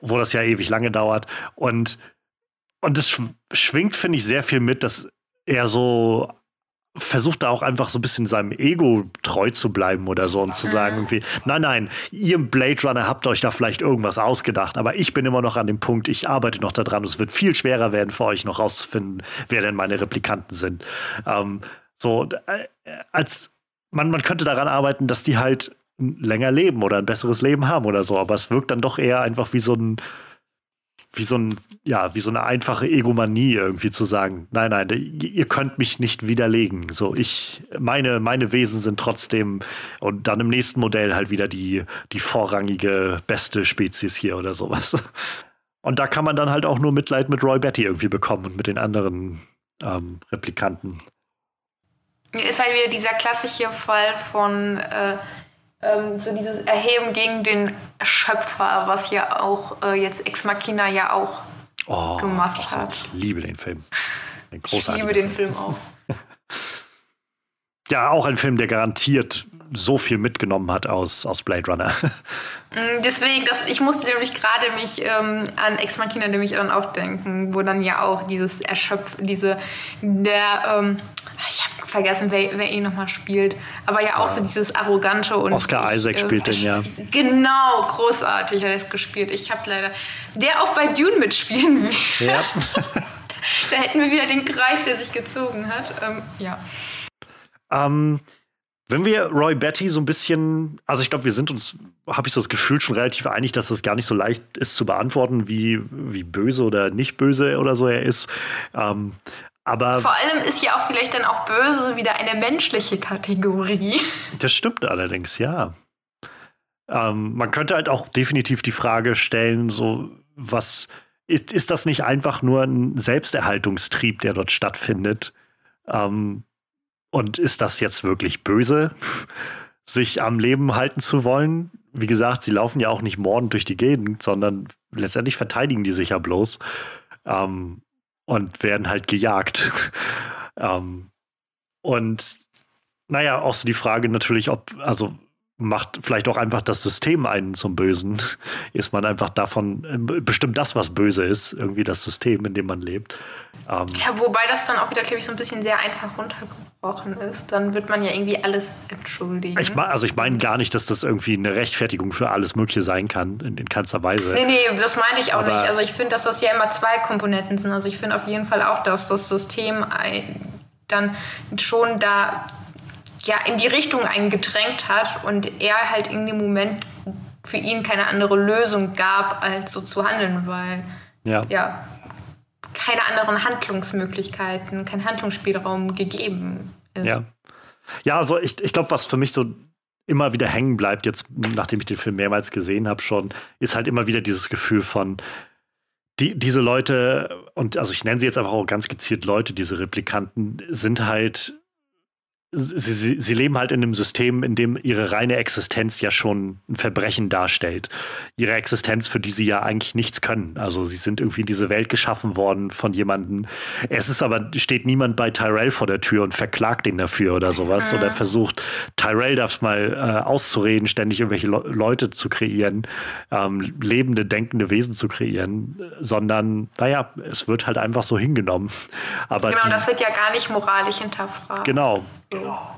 wo das ja ewig lange dauert. Und, und das schwingt, finde ich, sehr viel mit, dass er so versucht da auch einfach so ein bisschen seinem Ego treu zu bleiben oder so und zu sagen irgendwie, nein, nein, ihr Blade Runner habt euch da vielleicht irgendwas ausgedacht, aber ich bin immer noch an dem Punkt, ich arbeite noch daran, es wird viel schwerer werden für euch noch rauszufinden, wer denn meine Replikanten sind. Ähm, so, äh, als man, man könnte daran arbeiten, dass die halt länger leben oder ein besseres Leben haben oder so, aber es wirkt dann doch eher einfach wie so ein wie so ein, ja, wie so eine einfache Egomanie irgendwie zu sagen, nein, nein, ihr könnt mich nicht widerlegen. So, ich, meine, meine Wesen sind trotzdem und dann im nächsten Modell halt wieder die, die vorrangige, beste Spezies hier oder sowas. Und da kann man dann halt auch nur Mitleid mit Roy Betty irgendwie bekommen und mit den anderen ähm, Replikanten. Ist halt wieder dieser klassische Fall von äh, ähm, so dieses Erheben gegen den Schöpfer, was ja auch äh, jetzt Ex Machina ja auch oh, gemacht also, hat. Ich liebe den Film. ich liebe den Film auch. (laughs) ja, auch ein Film, der garantiert so viel mitgenommen hat aus, aus Blade Runner. (laughs) Mm, deswegen, das, ich musste nämlich gerade mich ähm, an Ex Machina nämlich dann auch denken, wo dann ja auch dieses Erschöpf, diese, der, ähm, ich habe vergessen, wer, wer ihn nochmal spielt, aber ja auch ja. so dieses arrogante und. Oscar Isaac äh, spielt den ja. Genau, großartig hat er es gespielt. Ich habe leider, der auch bei Dune mitspielen (laughs) wird. Ja. da hätten wir wieder den Kreis, der sich gezogen hat. Ähm, ja. Ähm, wenn wir Roy Betty so ein bisschen, also ich glaube, wir sind uns, habe ich so das Gefühl, schon relativ einig, dass das gar nicht so leicht ist zu beantworten, wie, wie böse oder nicht böse oder so er ist. Ähm, aber Vor allem ist ja auch vielleicht dann auch böse wieder eine menschliche Kategorie. (laughs) Das stimmt allerdings, ja. Ähm, man könnte halt auch definitiv die Frage stellen, so was ist, ist das nicht einfach nur ein Selbsterhaltungstrieb, der dort stattfindet? Ähm, und ist das jetzt wirklich böse, sich am Leben halten zu wollen? Wie gesagt, sie laufen ja auch nicht mordend durch die Gegend, sondern letztendlich verteidigen die sich ja bloß ähm, und werden halt gejagt. (laughs) ähm, und naja, auch so die Frage natürlich, ob, also macht vielleicht auch einfach das System einen zum Bösen. (laughs) Ist man einfach davon äh, bestimmt das, was böse ist, irgendwie das System, in dem man lebt. Ähm ja, wobei das dann auch wieder, glaube ich, so ein bisschen sehr einfach runtergebrochen ist. Dann wird man ja irgendwie alles entschuldigen. Ich mein, also ich meine gar nicht, dass das irgendwie eine Rechtfertigung für alles Mögliche sein kann, in, in keinster Weise. Nee, nee, das meine ich auch Aber nicht. Also ich finde, dass das ja immer zwei Komponenten sind. Also ich finde auf jeden Fall auch, dass das System dann schon da ja, in die Richtung eingedrängt hat und er halt in dem Moment für ihn keine andere Lösung gab, als so zu handeln, weil ja, ja keine anderen Handlungsmöglichkeiten, kein Handlungsspielraum gegeben ist. Ja, ja also ich, ich glaube, was für mich so immer wieder hängen bleibt, jetzt nachdem ich den Film mehrmals gesehen habe schon, ist halt immer wieder dieses Gefühl von, die, diese Leute, und also ich nenne sie jetzt einfach auch ganz gezielt Leute, diese Replikanten, sind halt Sie, sie, sie, leben halt in einem System, in dem ihre reine Existenz ja schon ein Verbrechen darstellt. Ihre Existenz, für die sie ja eigentlich nichts können. Also sie sind irgendwie in diese Welt geschaffen worden von jemandem. Es ist aber, steht niemand bei Tyrell vor der Tür und verklagt ihn dafür oder sowas. Mhm. Oder versucht, Tyrell das mal äh, auszureden, ständig irgendwelche Le Leute zu kreieren, ähm, lebende, denkende Wesen zu kreieren. Sondern, naja, es wird halt einfach so hingenommen. Aber genau, die, das wird ja gar nicht moralisch hinterfragt. Genau.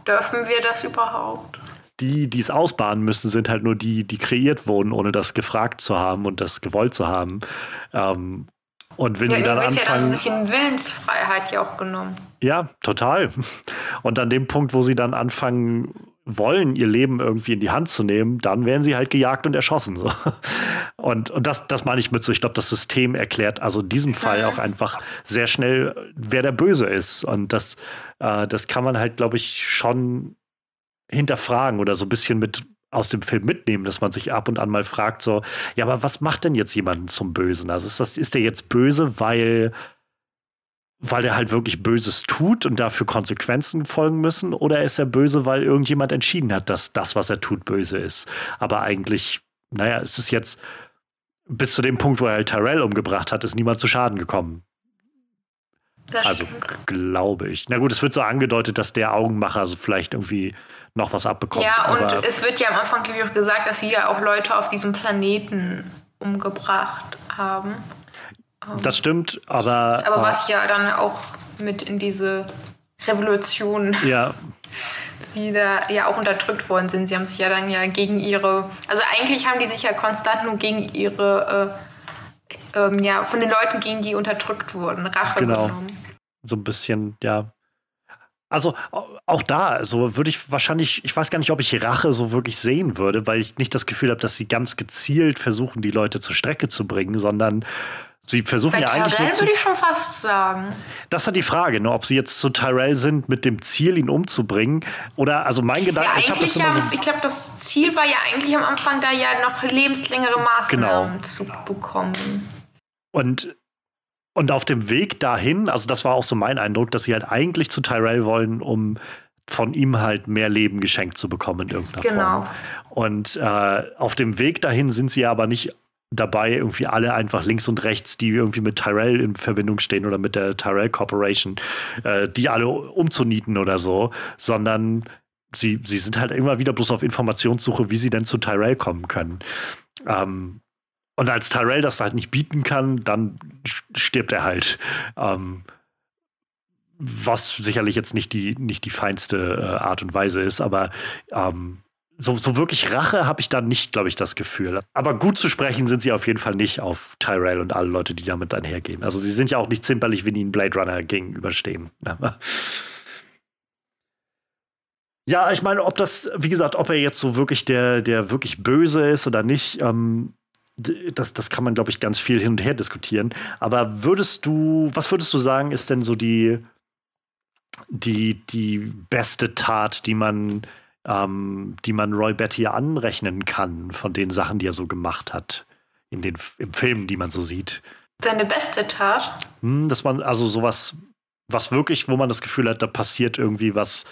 Dürfen wir das überhaupt? Die, die es ausbaden müssen, sind halt nur die, die kreiert wurden, ohne das gefragt zu haben und das gewollt zu haben. Ähm, und wenn ja, sie dann anfangen. Ja dann so ein bisschen Willensfreiheit ja auch genommen. Ja, total. Und an dem Punkt, wo sie dann anfangen wollen, ihr Leben irgendwie in die Hand zu nehmen, dann werden sie halt gejagt und erschossen. So. (laughs) Und, und das, das meine ich mit so, ich glaube, das System erklärt also in diesem Fall auch einfach sehr schnell, wer der Böse ist. Und das, äh, das kann man halt, glaube ich, schon hinterfragen oder so ein bisschen mit aus dem Film mitnehmen, dass man sich ab und an mal fragt, so, ja, aber was macht denn jetzt jemanden zum Bösen? Also ist das, ist der jetzt böse, weil weil er halt wirklich Böses tut und dafür Konsequenzen folgen müssen? Oder ist er böse, weil irgendjemand entschieden hat, dass das, was er tut, böse ist? Aber eigentlich, naja, ist es jetzt bis zu dem Punkt, wo er halt Tyrell umgebracht hat, ist niemand zu Schaden gekommen. Das also glaube ich. Na gut, es wird so angedeutet, dass der Augenmacher so vielleicht irgendwie noch was abbekommt. Ja, und es wird ja am Anfang, glaube ich, auch gesagt, dass sie ja auch Leute auf diesem Planeten umgebracht haben. Das stimmt, aber. Aber was ja dann auch mit in diese Revolution. (laughs) Ja. Die da ja auch unterdrückt worden sind. Sie haben sich ja dann ja gegen ihre, also eigentlich haben die sich ja konstant nur gegen ihre, äh, ähm, ja, von den Leuten gegen die unterdrückt wurden, Rache Genau. genommen. So ein bisschen, ja. Also au- auch da, also würde ich wahrscheinlich, ich weiß gar nicht, ob ich Rache so wirklich sehen würde, weil ich nicht das Gefühl habe, dass sie ganz gezielt versuchen, die Leute zur Strecke zu bringen, sondern sie versuchen Bei ja eigentlich nur Tyrell würde ich schon fast sagen. Das ist die Frage, ne, ob sie jetzt zu Tyrell sind mit dem Ziel, ihn umzubringen. Oder, also mein Gedanke, Ja, ich habe das eigentlich immer ja, so. ich glaube, das Ziel war ja eigentlich am Anfang da ja noch lebenslängere Maßnahmen Genau. zu bekommen. Und, und auf dem Weg dahin, also das war auch so mein Eindruck, dass sie halt eigentlich zu Tyrell wollen, um von ihm halt mehr Leben geschenkt zu bekommen in irgendeiner Genau. Form. Und äh, auf dem Weg dahin sind sie aber nicht dabei, irgendwie alle einfach links und rechts, die irgendwie mit Tyrell in Verbindung stehen oder mit der Tyrell Corporation, äh, die alle umzunieten oder so, sondern sie, sie sind halt immer wieder bloß auf Informationssuche, wie sie denn zu Tyrell kommen können. Ähm, und als Tyrell das halt nicht bieten kann, dann stirbt er halt. Ähm, was sicherlich jetzt nicht die, nicht die feinste äh, Art und Weise ist, aber ähm, so, so wirklich Rache habe ich da nicht, glaube ich, das Gefühl. Aber gut zu sprechen sind sie auf jeden Fall nicht auf Tyrell und alle Leute, die damit einhergehen. Also sie sind ja auch nicht zimperlich, wenn ihnen Blade Runner gegenüberstehen. Ja. Ich meine, ob das, wie gesagt, ob er jetzt so wirklich der, der wirklich Böse ist oder nicht, ähm, das, das kann man, glaube ich, ganz viel hin und her diskutieren. Aber würdest du, was würdest du sagen, ist denn so die, die, die beste Tat, die man, ähm, die man Roy Betty anrechnen kann von den Sachen, die er so gemacht hat? In den im Film, die man so sieht. Seine beste Tat. Hm, dass man, also sowas, was wirklich, wo man das Gefühl hat, da passiert irgendwie was,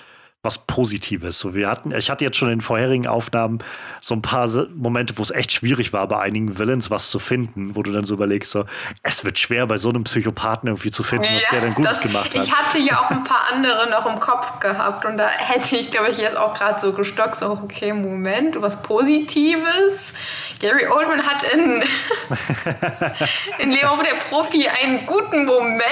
was Positives. So, wir hatten, ich hatte jetzt schon in den vorherigen Aufnahmen so ein paar Momente, wo es echt schwierig war, bei einigen Villains was zu finden, wo du dann so überlegst, so, es wird schwer, bei so einem Psychopathen irgendwie zu finden, was der denn Gutes das- gemacht hat. Ich hatte ja auch ein paar andere noch im Kopf gehabt und da hätte ich, glaube ich, jetzt auch gerade so gestockt, so, okay, Moment, was Positives. Gary Oldman hat in, (laughs) in Leo der Profi einen guten Moment.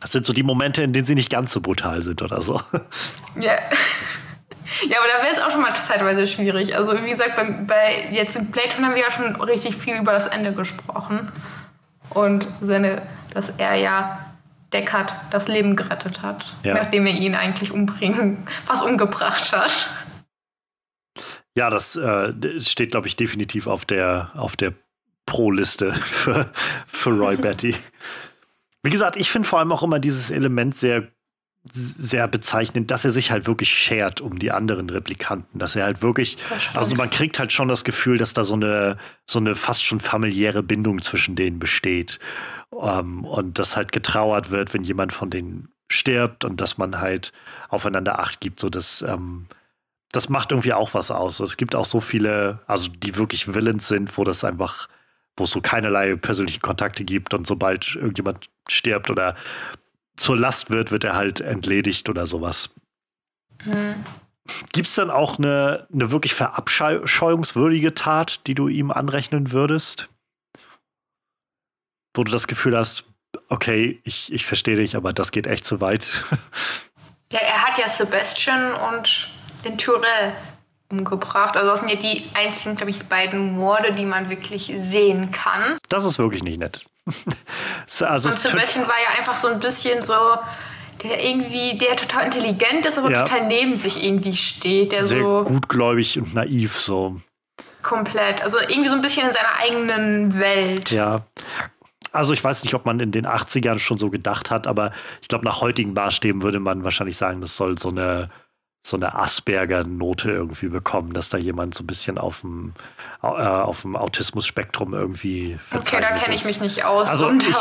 Das sind so die Momente, in denen sie nicht ganz so brutal sind oder so. (laughs) Ja. (laughs) Ja, aber da wäre es auch schon mal zeitweise schwierig. Also wie gesagt, bei, bei jetzt in Playton haben wir ja schon richtig viel über das Ende gesprochen. Und seine, dass er ja Deckard das Leben gerettet hat, Ja. nachdem er ihn eigentlich umbringen, (laughs) fast umgebracht hat. Ja, das äh, steht, glaube ich, definitiv auf der, auf der Pro-Liste für, für Roy Betty. Wie gesagt, ich finde vor allem auch immer dieses Element sehr, sehr bezeichnend, dass er sich halt wirklich schert um die anderen Replikanten. Dass er halt wirklich, also man kriegt halt schon das Gefühl, dass da so eine, so eine fast schon familiäre Bindung zwischen denen besteht. Ähm, und dass halt getrauert wird, wenn jemand von denen stirbt und dass man halt aufeinander Acht gibt, so dass, ähm, das macht irgendwie auch was aus. Es gibt auch so viele, also die wirklich Villains sind, wo das einfach, wo es so keinerlei persönlichen Kontakte gibt und sobald irgendjemand stirbt oder zur Last wird, wird er halt entledigt oder sowas. Hm. Gibt es dann auch eine, eine wirklich verabscheuungswürdige Tat, die du ihm anrechnen würdest? Wo du das Gefühl hast, okay, ich, ich verstehe dich, aber das geht echt zu weit. (laughs) Ja, er hat ja Sebastian und den Tyrell umgebracht. Also das sind ja die einzigen, glaube ich, beiden Morde, die man wirklich sehen kann. Das ist wirklich nicht nett. (laughs) also Und Sebastian war ja einfach so ein bisschen so, der irgendwie, der total intelligent ist, aber Ja. total neben sich irgendwie steht, der sehr so gutgläubig und naiv so. komplett, also irgendwie so ein bisschen in seiner eigenen Welt. Ja. Also ich weiß nicht, ob man in den 80ern schon so gedacht hat, aber ich glaube, nach heutigen Maßstäben würde man wahrscheinlich sagen, das soll so eine, so eine Asperger-Note irgendwie bekommen, dass da jemand so ein bisschen auf dem, äh, auf dem Autismus-Spektrum irgendwie Okay, da kenne ich mich nicht aus, Also ich,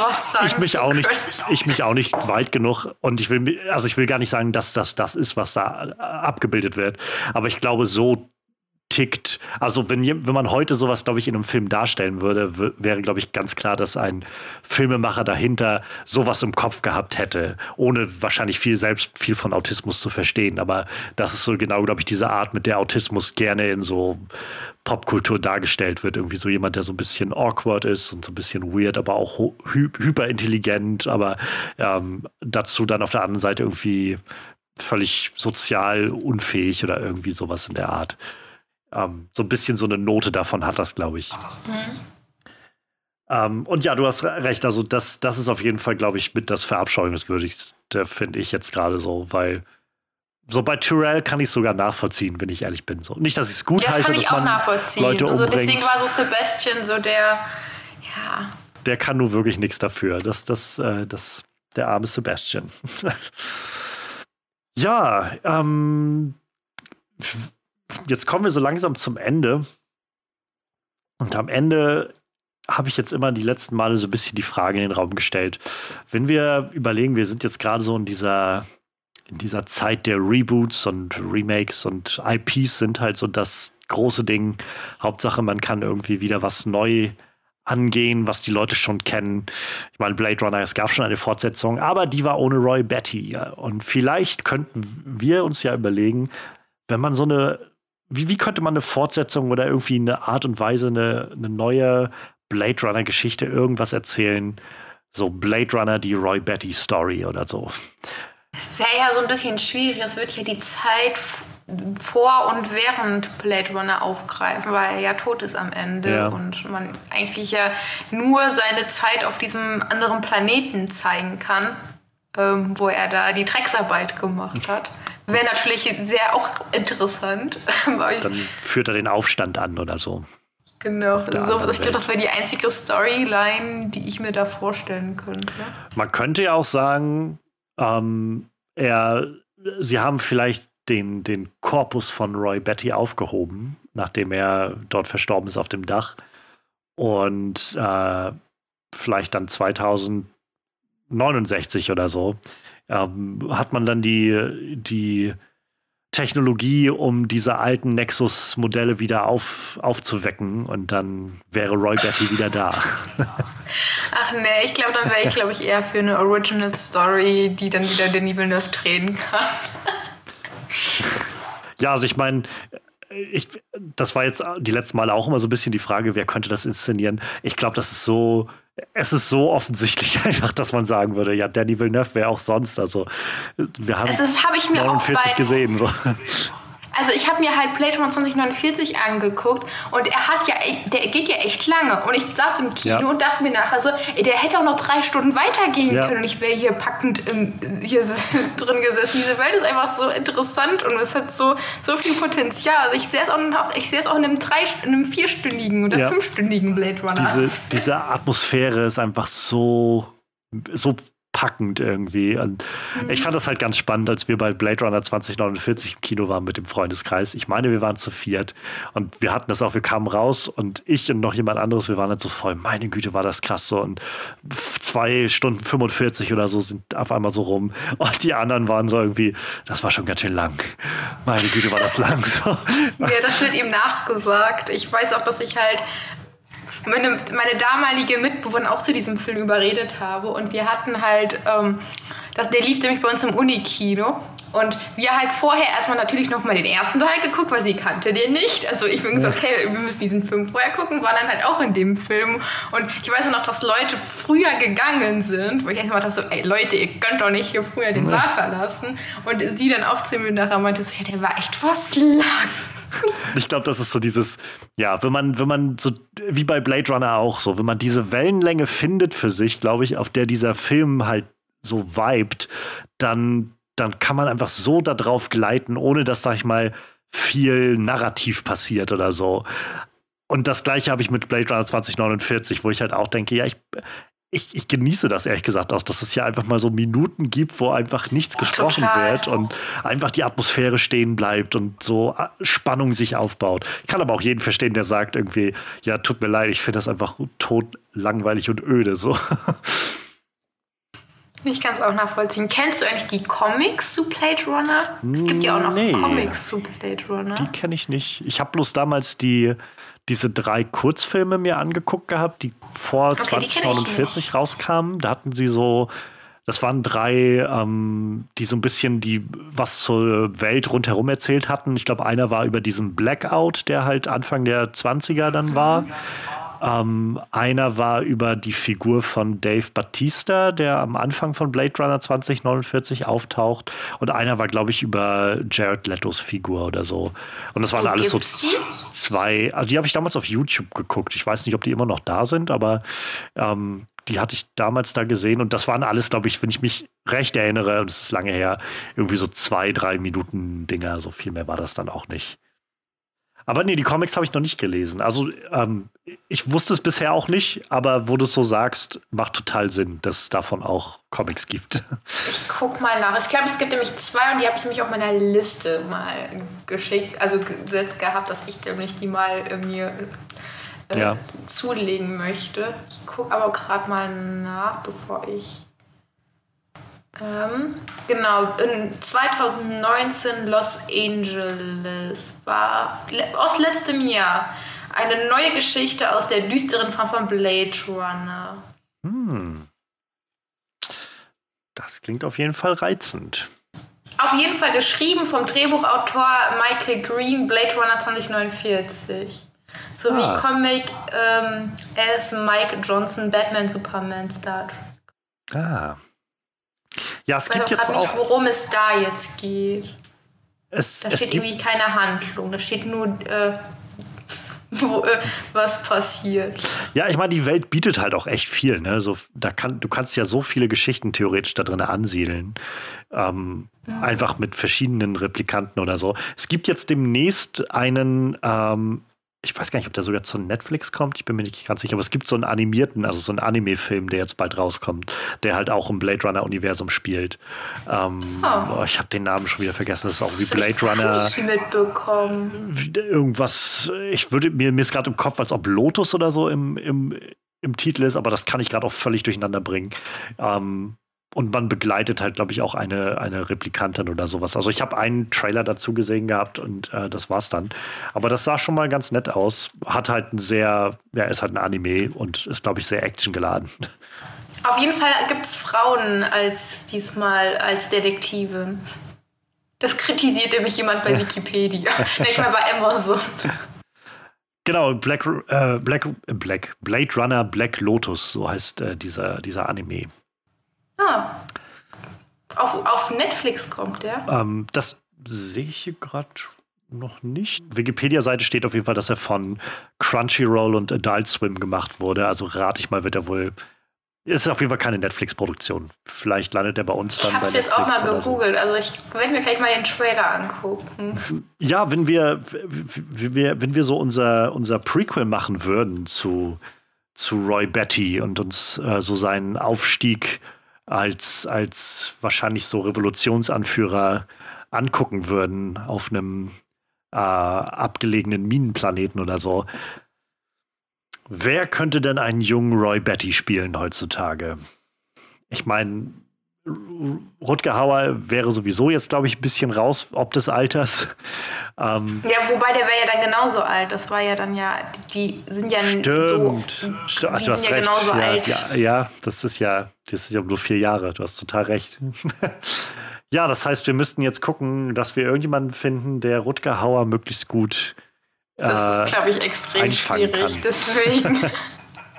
ich mich auch nicht, ich mich auch nicht weit genug und ich will, also ich will gar nicht sagen, dass das das ist, was da äh, abgebildet wird, aber ich glaube, so tickt. Also wenn, wenn man heute sowas, glaube ich, in einem Film darstellen würde, wäre, glaube ich, ganz klar, dass ein Filmemacher dahinter sowas im Kopf gehabt hätte, ohne wahrscheinlich viel selbst viel von Autismus zu verstehen. Aber das ist so genau, glaube ich, diese Art, mit der Autismus gerne in so Popkultur dargestellt wird. Irgendwie so jemand, der so ein bisschen awkward ist und so ein bisschen weird, aber auch hy hyperintelligent, aber ähm, dazu dann auf der anderen Seite irgendwie völlig sozial unfähig oder irgendwie sowas in der Art. Ähm, so ein bisschen so eine Note davon hat das, glaube ich. Mhm. Ähm, und ja, du hast recht, also das, das ist auf jeden Fall, glaube ich, mit das Verabscheuungswürdigste, finde ich jetzt gerade so, weil so bei Tyrell kann ich es sogar nachvollziehen, wenn ich ehrlich bin. So. Nicht, dass ich es gut das heiße, dass man Leute umbringt. Also deswegen war so Sebastian so der, ja. Der kann nur wirklich nichts dafür. Das, das, äh, das, der arme Sebastian. (laughs) ja, ähm, jetzt kommen wir so langsam zum Ende. Und am Ende habe ich jetzt immer die letzten Male so ein bisschen die Frage in den Raum gestellt. Wenn wir überlegen, wir sind jetzt gerade so in dieser, in dieser Zeit der Reboots und Remakes und IPs sind halt so das große Ding. Hauptsache, man kann irgendwie wieder was neu angehen, was die Leute schon kennen. Ich meine, Blade Runner, es gab schon eine Fortsetzung, aber die war ohne Roy Betty. Und vielleicht könnten wir uns ja überlegen, wenn man so eine wie, wie könnte man eine Fortsetzung oder irgendwie eine Art und Weise, eine, eine neue Blade Runner-Geschichte, irgendwas erzählen? So Blade Runner, die Roy Betty Story oder so. Wäre ja so ein bisschen schwierig. Es wird ja die Zeit vor und während Blade Runner aufgreifen, weil er ja tot ist am Ende ja. und man eigentlich ja nur seine Zeit auf diesem anderen Planeten zeigen kann, ähm, wo er da die Drecksarbeit gemacht hat. Wäre natürlich sehr auch interessant. (laughs) Dann führt er den Aufstand an oder so. Genau, so, ich glaube, das wäre die einzige Storyline, die ich mir da vorstellen könnte. Man könnte ja auch sagen, ähm, er, sie haben vielleicht den, den Korpus von Roy Betty aufgehoben, nachdem er dort verstorben ist auf dem Dach. Und äh, vielleicht dann 2069 oder so ähm, hat man dann die, die Technologie, um diese alten Nexus-Modelle wieder auf, aufzuwecken und dann wäre Roy Betty wieder da. (laughs) Ach nee, ich glaube, dann wäre ich, glaube ich, eher für eine Original Story, die dann wieder Denis Villeneuve drehen kann. (laughs) ja, also ich meine, ich, das war jetzt die letzten Male auch immer so ein bisschen die Frage, wer könnte das inszenieren. Ich glaube, das ist so es ist so offensichtlich (laughs) einfach, dass man sagen würde, ja, Danny Villeneuve wäre auch sonst. Also wir haben es hab ich mir 49 auch bei, gesehen. So. (laughs) Also ich habe mir halt Blade Runner 2049 angeguckt und er hat ja, der geht ja echt lange. Und ich saß im Kino ja. und dachte mir nachher so, der hätte auch noch drei Stunden weitergehen ja. können und ich wäre hier packend im, hier (laughs) drin gesessen. Diese Welt ist einfach so interessant und es hat so, so viel Potenzial. Also ich sehe es auch, noch, ich sehe es auch in einem, drei, in einem vierstündigen oder ja. fünfstündigen Blade Runner. Diese, diese Atmosphäre ist einfach so so packend irgendwie. Und mhm. ich fand das halt ganz spannend, als wir bei Blade Runner 2049 im Kino waren mit dem Freundeskreis. Ich meine, wir waren zu viert und wir hatten das auch, wir kamen raus und ich und noch jemand anderes, wir waren halt so voll, meine Güte, war das krass so. Und zwei Stunden 45 oder so sind auf einmal so rum. Und die anderen waren so irgendwie, das war schon ganz schön lang. Meine Güte, war das lang so. (laughs) Ja, das wird ihm nachgesagt. Ich weiß auch, dass ich halt meine, meine damalige Mitbewohnerin auch zu diesem Film überredet habe. Und wir hatten halt, ähm, das, der lief nämlich bei uns im Unikino. Und wir halt vorher erstmal natürlich noch mal den ersten Teil geguckt, weil sie kannte den nicht. Also ich bin gesagt, okay, wir müssen diesen Film vorher gucken, war dann halt auch in dem Film. Und ich weiß noch, dass Leute früher gegangen sind, wo ich erstmal dachte so, ey Leute, ihr könnt doch nicht hier früher den Saal verlassen. Und sie dann auch zu mir nachher meinte, so, ja, der war echt was lang. Ich glaube, das ist so dieses, ja, wenn man, wenn man so, wie bei Blade Runner auch so, wenn man diese Wellenlänge findet für sich, glaube ich, auf der dieser Film halt so vibet, dann, dann kann man einfach so da drauf gleiten, ohne dass, sag ich mal, viel Narrativ passiert oder so. Und das gleiche habe ich mit Blade Runner 2049, wo ich halt auch denke, ja, ich, ich, ich, genieße das ehrlich gesagt auch, dass es hier einfach mal so Minuten gibt, wo einfach nichts gesprochen Total. wird und einfach die Atmosphäre stehen bleibt und so äh, Spannung sich aufbaut. Ich kann aber auch jeden verstehen, der sagt irgendwie, ja, tut mir leid, ich finde das einfach tot langweilig und öde so. (laughs) Ich kann es auch nachvollziehen. Kennst du eigentlich die Comics zu Blade Runner? Es gibt ja auch noch Nee. Comics zu Blade Runner. Die kenne ich nicht. Ich habe bloß damals die, diese drei Kurzfilme mir angeguckt gehabt, die vor ich 2049 rauskamen. Da hatten sie so, das waren drei, ähm, die so ein bisschen die was zur Welt rundherum erzählt hatten. Ich glaube, einer war über diesen Blackout, der halt Anfang der 20er dann war. Ähm, einer war über die Figur von Dave Batista, der am Anfang von Blade Runner 2049 auftaucht. Und einer war, glaube ich, über Jared Letos Figur oder so. Und das waren alles so zwei. Also die habe ich damals auf YouTube geguckt. Ich weiß nicht, ob die immer noch da sind, aber ähm, die hatte ich damals da gesehen. Und das waren alles, glaube ich, wenn ich mich recht erinnere, und es ist lange her, irgendwie so zwei, drei Minuten Dinger. So viel mehr war das dann auch nicht. Aber nee, die Comics habe ich noch nicht gelesen. Also ähm, ich wusste es bisher auch nicht, aber wo du es so sagst, macht total Sinn, dass es davon auch Comics gibt. Ich guck mal nach. Ich glaube, es gibt nämlich zwei und die habe ich nämlich auf meiner Liste mal geschickt, also gesetzt gehabt, dass ich nämlich die mal mir äh, Ja. zulegen möchte. Ich gucke aber gerade mal nach, bevor ich. Ähm, genau, in 2019 Los Angeles war aus letztem Jahr eine neue Geschichte aus der düsteren Form von Blade Runner. Hm. Das klingt auf jeden Fall reizend. Auf jeden Fall geschrieben vom Drehbuchautor Michael Green, Blade Runner 2049. Sowie Ah. Comic ähm, as Mike Johnson, Batman, Superman, Star Trek. Ah. Ja, es gibt jetzt gerade nicht, auch. worum es da jetzt geht. Es, Da es steht irgendwie keine Handlung. Da steht nur, äh, (laughs) wo, äh, was passiert. ja, ich meine, die Welt bietet halt auch echt viel. Ne? So, da kann, du kannst ja so viele Geschichten theoretisch da drin ansiedeln. Ähm, Einfach mit verschiedenen Replikanten oder so. Es gibt jetzt demnächst einen, ähm, ich weiß gar nicht, ob der sogar zu Netflix kommt, ich bin mir nicht ganz sicher, aber es gibt so einen animierten, also so einen Anime-Film, der jetzt bald rauskommt, der halt auch im Blade Runner-Universum spielt. Ähm, Oh. oh, ich habe den Namen schon wieder vergessen, das ist auch wie Das Blade ich Runner nicht mitbekommen. irgendwas, ich würde mir, mir ist gerade im Kopf, als ob Lotus oder so im, im, im Titel ist, aber das kann ich gerade auch völlig durcheinander bringen. Ähm, und man begleitet halt, glaube ich, auch eine, eine Replikantin oder sowas. Also ich habe einen Trailer dazu gesehen gehabt und äh, das war's dann. Aber das sah schon mal ganz nett aus. Hat halt ein sehr, ja, ist halt ein Anime und ist, glaube ich, sehr actiongeladen. Auf jeden Fall gibt es Frauen als diesmal als Detektive. Das kritisierte mich jemand bei Wikipedia. Nicht mal bei Amazon. Genau, Black, äh, Black, Black, Blade Runner Black Lotus, so heißt äh, dieser, dieser Anime. Ah. Auf, auf Netflix kommt der. Ähm, das sehe ich hier gerade noch nicht. Wikipedia-Seite steht auf jeden Fall, dass er von Crunchyroll und Adult Swim gemacht wurde. Also rate ich mal, wird er wohl. Ist auf jeden Fall keine Netflix-Produktion. Vielleicht landet er bei uns dann Ich habe bei es jetzt Netflix auch mal oder so. gegoogelt. Also ich werde mir gleich mal den Trailer angucken. (laughs) Ja, wenn wir, wenn wir, wenn wir so unser, unser Prequel machen würden zu, zu Roy Betty und uns äh, so seinen Aufstieg als, als wahrscheinlich so Revolutionsanführer angucken würden auf einem äh, abgelegenen Minenplaneten oder so. Wer könnte denn einen jungen Roy Betty spielen heutzutage? Ich meine, Rutger Hauer wäre sowieso jetzt, glaube ich, ein bisschen raus, ob des Alters. Ähm, Ja, wobei der wäre ja dann genauso alt. Das war ja dann ja, die sind ja stimmt. so. St- Ach, die du hast ja recht. genauso ja, alt. Ja, ja, das ist ja, das ist ja nur vier Jahre. Du hast total recht. (laughs) ja, das heißt, wir müssten jetzt gucken, dass wir irgendjemanden finden, der Rutger Hauer möglichst gut. Das äh, ist, glaube ich, extrem schwierig. kann. Deswegen. (laughs)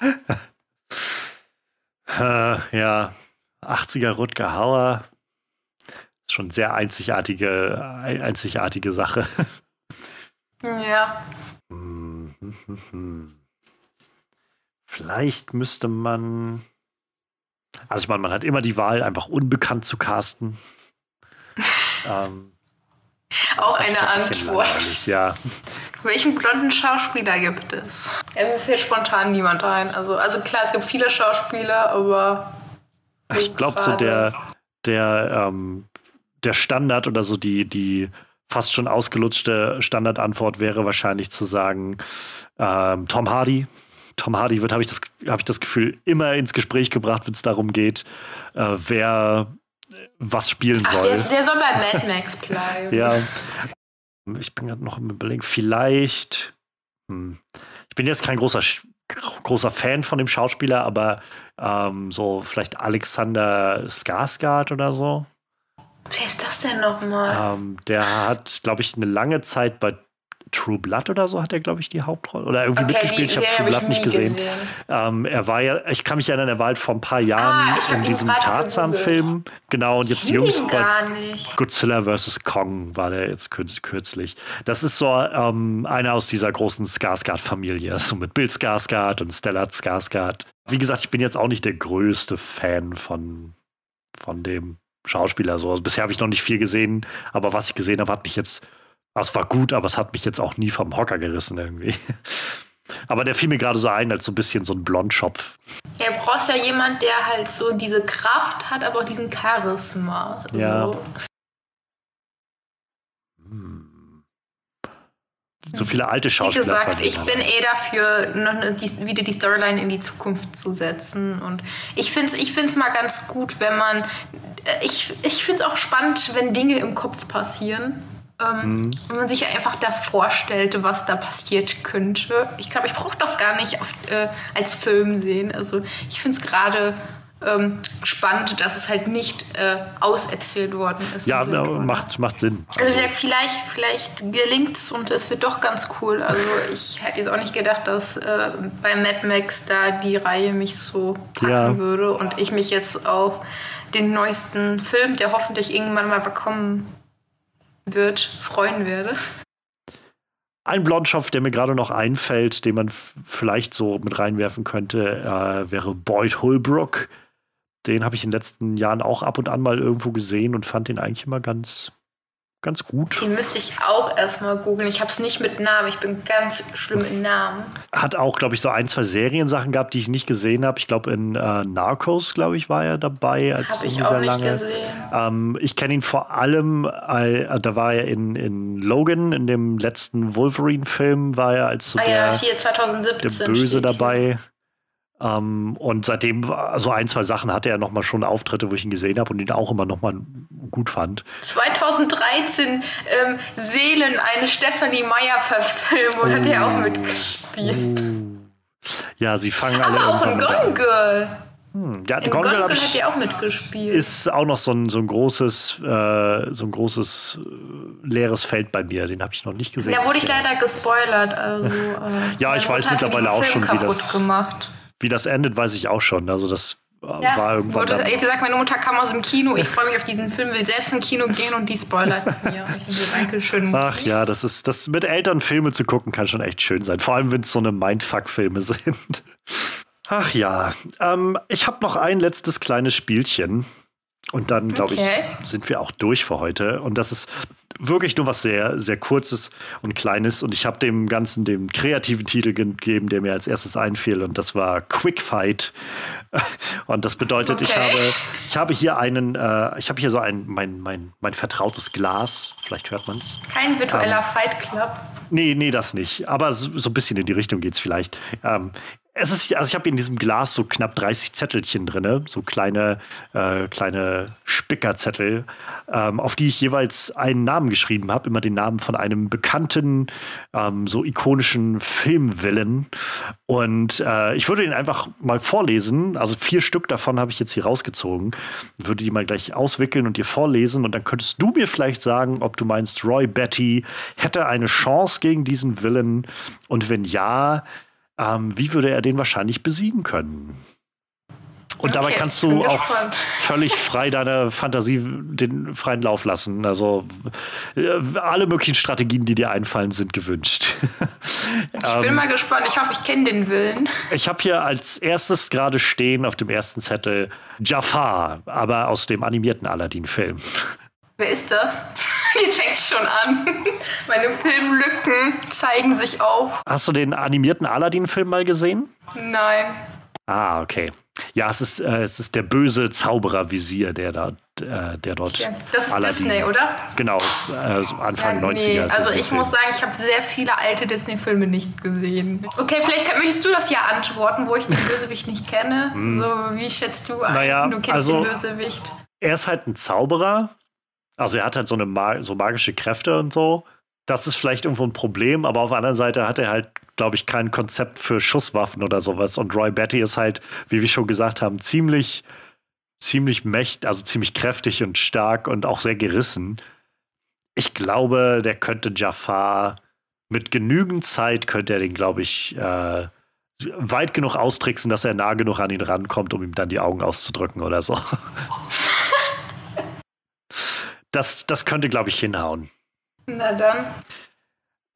(laughs) Äh, ja, 80er Rutger Hauer. Schon sehr einzigartige, ein- einzigartige Sache. ja. (laughs) Vielleicht müsste man. Also ich meine, man hat immer die Wahl, einfach unbekannt zu casten. (laughs) ähm, Auch eine ein Antwort. Ja, Welchen blonden Schauspieler gibt es? Ja, mir fällt spontan niemand ein. Also, also klar, es gibt viele Schauspieler, aber. Ich glaube so der, der, ähm, der Standard oder so die, die fast schon ausgelutschte Standardantwort wäre wahrscheinlich zu sagen ähm, Tom Hardy. Tom Hardy wird, habe ich, das, hab ich das Gefühl, immer ins Gespräch gebracht, wenn es darum geht, äh, wer was spielen Ach, soll. Der, der, soll bei Mad Max bleiben. ja. Ich bin gerade noch im Überlegen, vielleicht. Hm, ich bin jetzt kein großer, großer Fan von dem Schauspieler, aber ähm, so vielleicht Alexander Skarsgård oder so. Wer ist das denn nochmal? Ähm, der hat, glaube ich, eine lange Zeit bei True Blood oder so hat er, glaube ich, die Hauptrolle. Oder irgendwie Okay, mitgespielt. Ich habe True hab Blood ich nicht gesehen. gesehen. Ähm, er war ja, ich kann mich erinnern, er war halt vor ein paar Jahren Ah, ich hab in diesem Tarzan-Film. Genau, und jetzt jüngst bei. Godzilla vs. Kong war der jetzt kür- kürzlich. Das ist so ähm, einer aus dieser großen Skarsgård-Familie. So mit Bill Skarsgård und Stellar Skarsgård. Wie gesagt, ich bin jetzt auch nicht der größte Fan von, von dem Schauspieler. So. Also bisher habe ich noch nicht viel gesehen, aber was ich gesehen habe, hat mich jetzt. Es war gut, aber es hat mich jetzt auch nie vom Hocker gerissen irgendwie. Aber der fiel mir gerade so ein, als so ein bisschen so ein Blondschopf. Er braucht ja jemand, der halt so diese Kraft hat, aber auch diesen Charisma. Ja. So. So viele alte Wie Schauspieler. gesagt, fallen mir ich bin eh dafür, noch eine, die, wieder die Storyline in die Zukunft zu setzen. Und ich finde es ich find's mal ganz gut, wenn man. äh, Ich, ich finde es auch spannend, wenn Dinge im Kopf passieren. Ähm, Mhm. Wenn man sich einfach das vorstellt, was da passiert könnte. Ich glaube, ich brauche das gar nicht auf, äh, als Film sehen. Also ich finde es gerade ähm, spannend, dass es halt nicht äh, auserzählt worden ist. Ja, macht, macht Sinn. Also gesagt, vielleicht, vielleicht gelingt es und es wird doch ganz cool. Also ich hätte jetzt auch nicht gedacht, dass äh, bei Mad Max da die Reihe mich so packen Ja. würde und ich mich jetzt auf den neuesten Film, der hoffentlich irgendwann mal kommen wird, freuen werde. Ein Blondschopf, der mir gerade noch einfällt, den man vielleicht so mit reinwerfen könnte, äh, wäre Boyd Holbrook. Den habe ich in den letzten Jahren auch ab und an mal irgendwo gesehen und fand den eigentlich immer ganz, ganz gut. Den müsste ich auch erstmal googeln. Ich habe es nicht mit Namen. Ich bin ganz schlimm in Namen. Hat auch, glaube ich, so ein, zwei Seriensachen gehabt, die ich nicht gesehen habe. Ich glaube, in äh, Narcos, glaube ich, war er dabei. Als Habe ich auch nicht lange. gesehen. Ähm, ich kenne ihn vor allem, äh, da war er in, in Logan, in dem letzten Wolverine-Film, war er als so Ah der, ja, hier 2017. der Böse steht hier. Ähm, und seitdem, so ein, zwei Sachen hatte er noch mal schon Auftritte, wo ich ihn gesehen habe und ihn auch immer noch mal gut fand. 2013 ähm, Seelen, eine Stephanie Meyer-Verfilmung, hat er Oh. auch mitgespielt. Ja, sie fangen alle Aber auch in Gone Girl. Hm, ja, In Gone Gone Girl Girl hat er auch mitgespielt. ist auch noch so ein, so ein großes, äh, so ein großes äh, leeres Feld bei mir. Den habe ich noch nicht gesehen. da wurde ich leider gespoilert. Also, (laughs) äh, Ja, ich weiß mittlerweile auch Film schon, wie kaputt das- gemacht. Wie das endet, weiß ich auch schon. Also das äh, Ja, war irgendwann wurde, dann, wie gesagt, meine Mutter kam aus dem Kino. Ich freue mich auf diesen Film, will selbst im Kino gehen und die spoilert mir. Ich denke, danke schön. Ach ja, das ist, das mit Eltern Filme zu gucken, kann schon echt schön sein. Vor allem, wenn es so eine Mindfuck-Filme (laughs) sind. Ach ja, ähm, ich habe noch ein letztes kleines Spielchen. Und dann, glaube Okay. ich, sind wir auch durch für heute. Und das ist wirklich nur was sehr, sehr Kurzes und Kleines. Und ich habe dem Ganzen den kreativen Titel gegeben, der mir als erstes einfiel. Und das war Quick Fight. (laughs) Und das bedeutet, ich, Okay. habe, ich habe hier einen, äh, ich habe hier so ein, mein, mein, mein vertrautes Glas. Vielleicht hört man es. Kein virtueller Ähm. Fight Club. Nee, nee, das nicht. Aber so, so ein bisschen in die Richtung geht es vielleicht. Ähm, es ist, also ich habe in diesem Glas so knapp 30 Zettelchen drin, so kleine, äh, kleine Spickerzettel, ähm, auf die ich jeweils einen Namen geschrieben habe, immer den Namen von einem bekannten, ähm, so ikonischen Filmvillain. Und äh, ich würde ihn einfach mal vorlesen. Also vier Stück davon habe ich jetzt hier rausgezogen. Würde die mal gleich auswickeln und dir vorlesen. Und dann könntest du mir vielleicht sagen, ob du meinst, Roy Betty hätte eine Chance gegen diesen Villain. Und wenn ja, ähm, wie würde er den wahrscheinlich besiegen können? Und dabei Okay, kannst bin du auch gespannt. völlig frei deiner Fantasie den freien Lauf lassen. Also äh, alle möglichen Strategien, die dir einfallen, sind gewünscht. (laughs) Ich Ähm. bin mal gespannt. Ich hoffe, ich kenne den Willen. Ich habe hier als erstes gerade stehen auf dem ersten Zettel Jafar, aber aus dem animierten Aladdin-Film. Wer ist das? (laughs) Jetzt fängt es schon an. (laughs) Meine Filmlücken zeigen sich auf. Hast du den animierten Aladdin-Film mal gesehen? Nein. Ah, okay. Ja, es ist, äh, es ist der böse Zauberer-Visier, der da, äh, der dort. Ja, das ist Aladdin, Disney, oder? Genau, ist, äh, so Anfang ja, nee. 90er. Also ich muss sagen, ich habe sehr viele alte Disney-Filme nicht gesehen. Okay, vielleicht möchtest du das ja antworten, wo ich den Bösewicht nicht kenne. Hm. So, wie schätzt du ein? Naja, du kennst also, den Bösewicht. Er ist halt ein Zauberer. Also er hat halt so, eine so magische Kräfte und so. Das ist vielleicht irgendwo ein Problem, aber auf der anderen Seite hat er halt glaube ich, kein Konzept für Schusswaffen oder sowas. Und Roy Betty ist halt, wie wir schon gesagt haben, ziemlich, ziemlich mächtig, also ziemlich kräftig und stark und auch sehr gerissen. Ich glaube, der könnte Jafar mit genügend Zeit könnte er den, glaube ich, äh, weit genug austricksen, dass er nah genug an ihn rankommt, um ihm dann die Augen auszudrücken oder so. (laughs) das, das könnte, glaube ich, hinhauen. Na dann.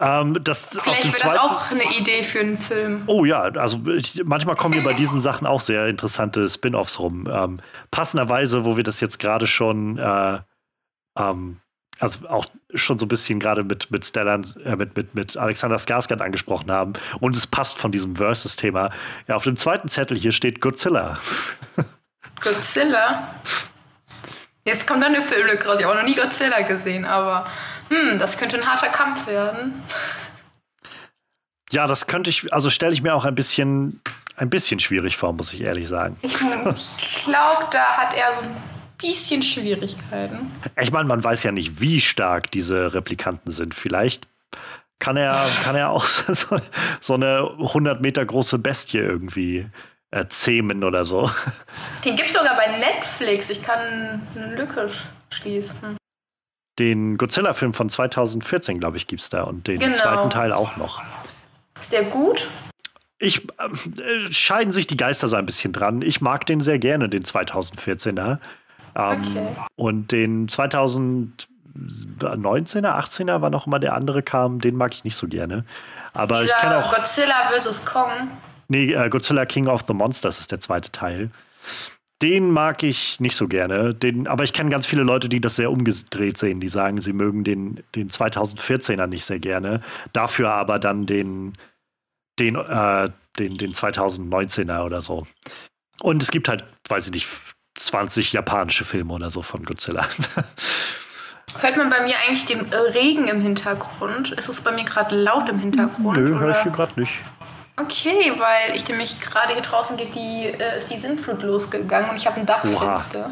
Ähm, das Vielleicht wäre das auch eine Idee für einen Film. Oh ja, also ich, manchmal kommen mir bei diesen Sachen auch sehr interessante Spin-offs rum. Ähm, passenderweise, wo wir das jetzt gerade schon, äh, ähm, also auch schon so ein bisschen gerade mit, mit Stellan, äh, mit, mit, mit Alexander Skarsgård angesprochen haben. Und es passt von diesem Versus-Thema. Ja, auf dem zweiten Zettel hier steht Godzilla. (laughs) Godzilla? Jetzt kommt dann eine Filmlücke raus. Ich habe auch noch nie Godzilla gesehen, aber hm, das könnte ein harter Kampf werden. Ja, das könnte ich, also stelle ich mir auch ein bisschen, ein bisschen schwierig vor, muss ich ehrlich sagen. Ich, ich glaube, da hat er so ein bisschen Schwierigkeiten. Ich meine, man weiß ja nicht, wie stark diese Replikanten sind. Vielleicht kann er, kann er auch (laughs) so, so eine 100 Meter große Bestie irgendwie äh, zähmen oder so. Den gibt es sogar bei Netflix. Ich kann eine Lücke schließen den Godzilla-Film von 2014, glaube ich, gibt es da und den genau. zweiten Teil auch noch. Ist der gut? Ich äh, scheiden sich die Geister so ein bisschen dran. Ich mag den sehr gerne, den 2014er. Ähm, okay. Und den 2019er, 18er, war noch immer der andere kam, den mag ich nicht so gerne. Aber Dieser ich kenne auch. Godzilla vs. Kong. Nee, äh, Godzilla King of the Monsters ist der zweite Teil. Den mag ich nicht so gerne. Den, aber ich kenne ganz viele Leute, die das sehr umgedreht sehen. Die sagen, sie mögen den, den 2014er nicht sehr gerne. Dafür aber dann den, den, äh, den, den 2019er oder so. Und es gibt halt, weiß ich nicht, 20 japanische Filme oder so von Godzilla. (laughs) Hört man bei mir eigentlich den Regen im Hintergrund? Ist es bei mir gerade laut im Hintergrund? Nö, höre ich hier gerade nicht. Okay, weil ich nämlich gerade hier draußen geht die, äh, ist die Sintflut losgegangen und ich habe ein Dachfenster.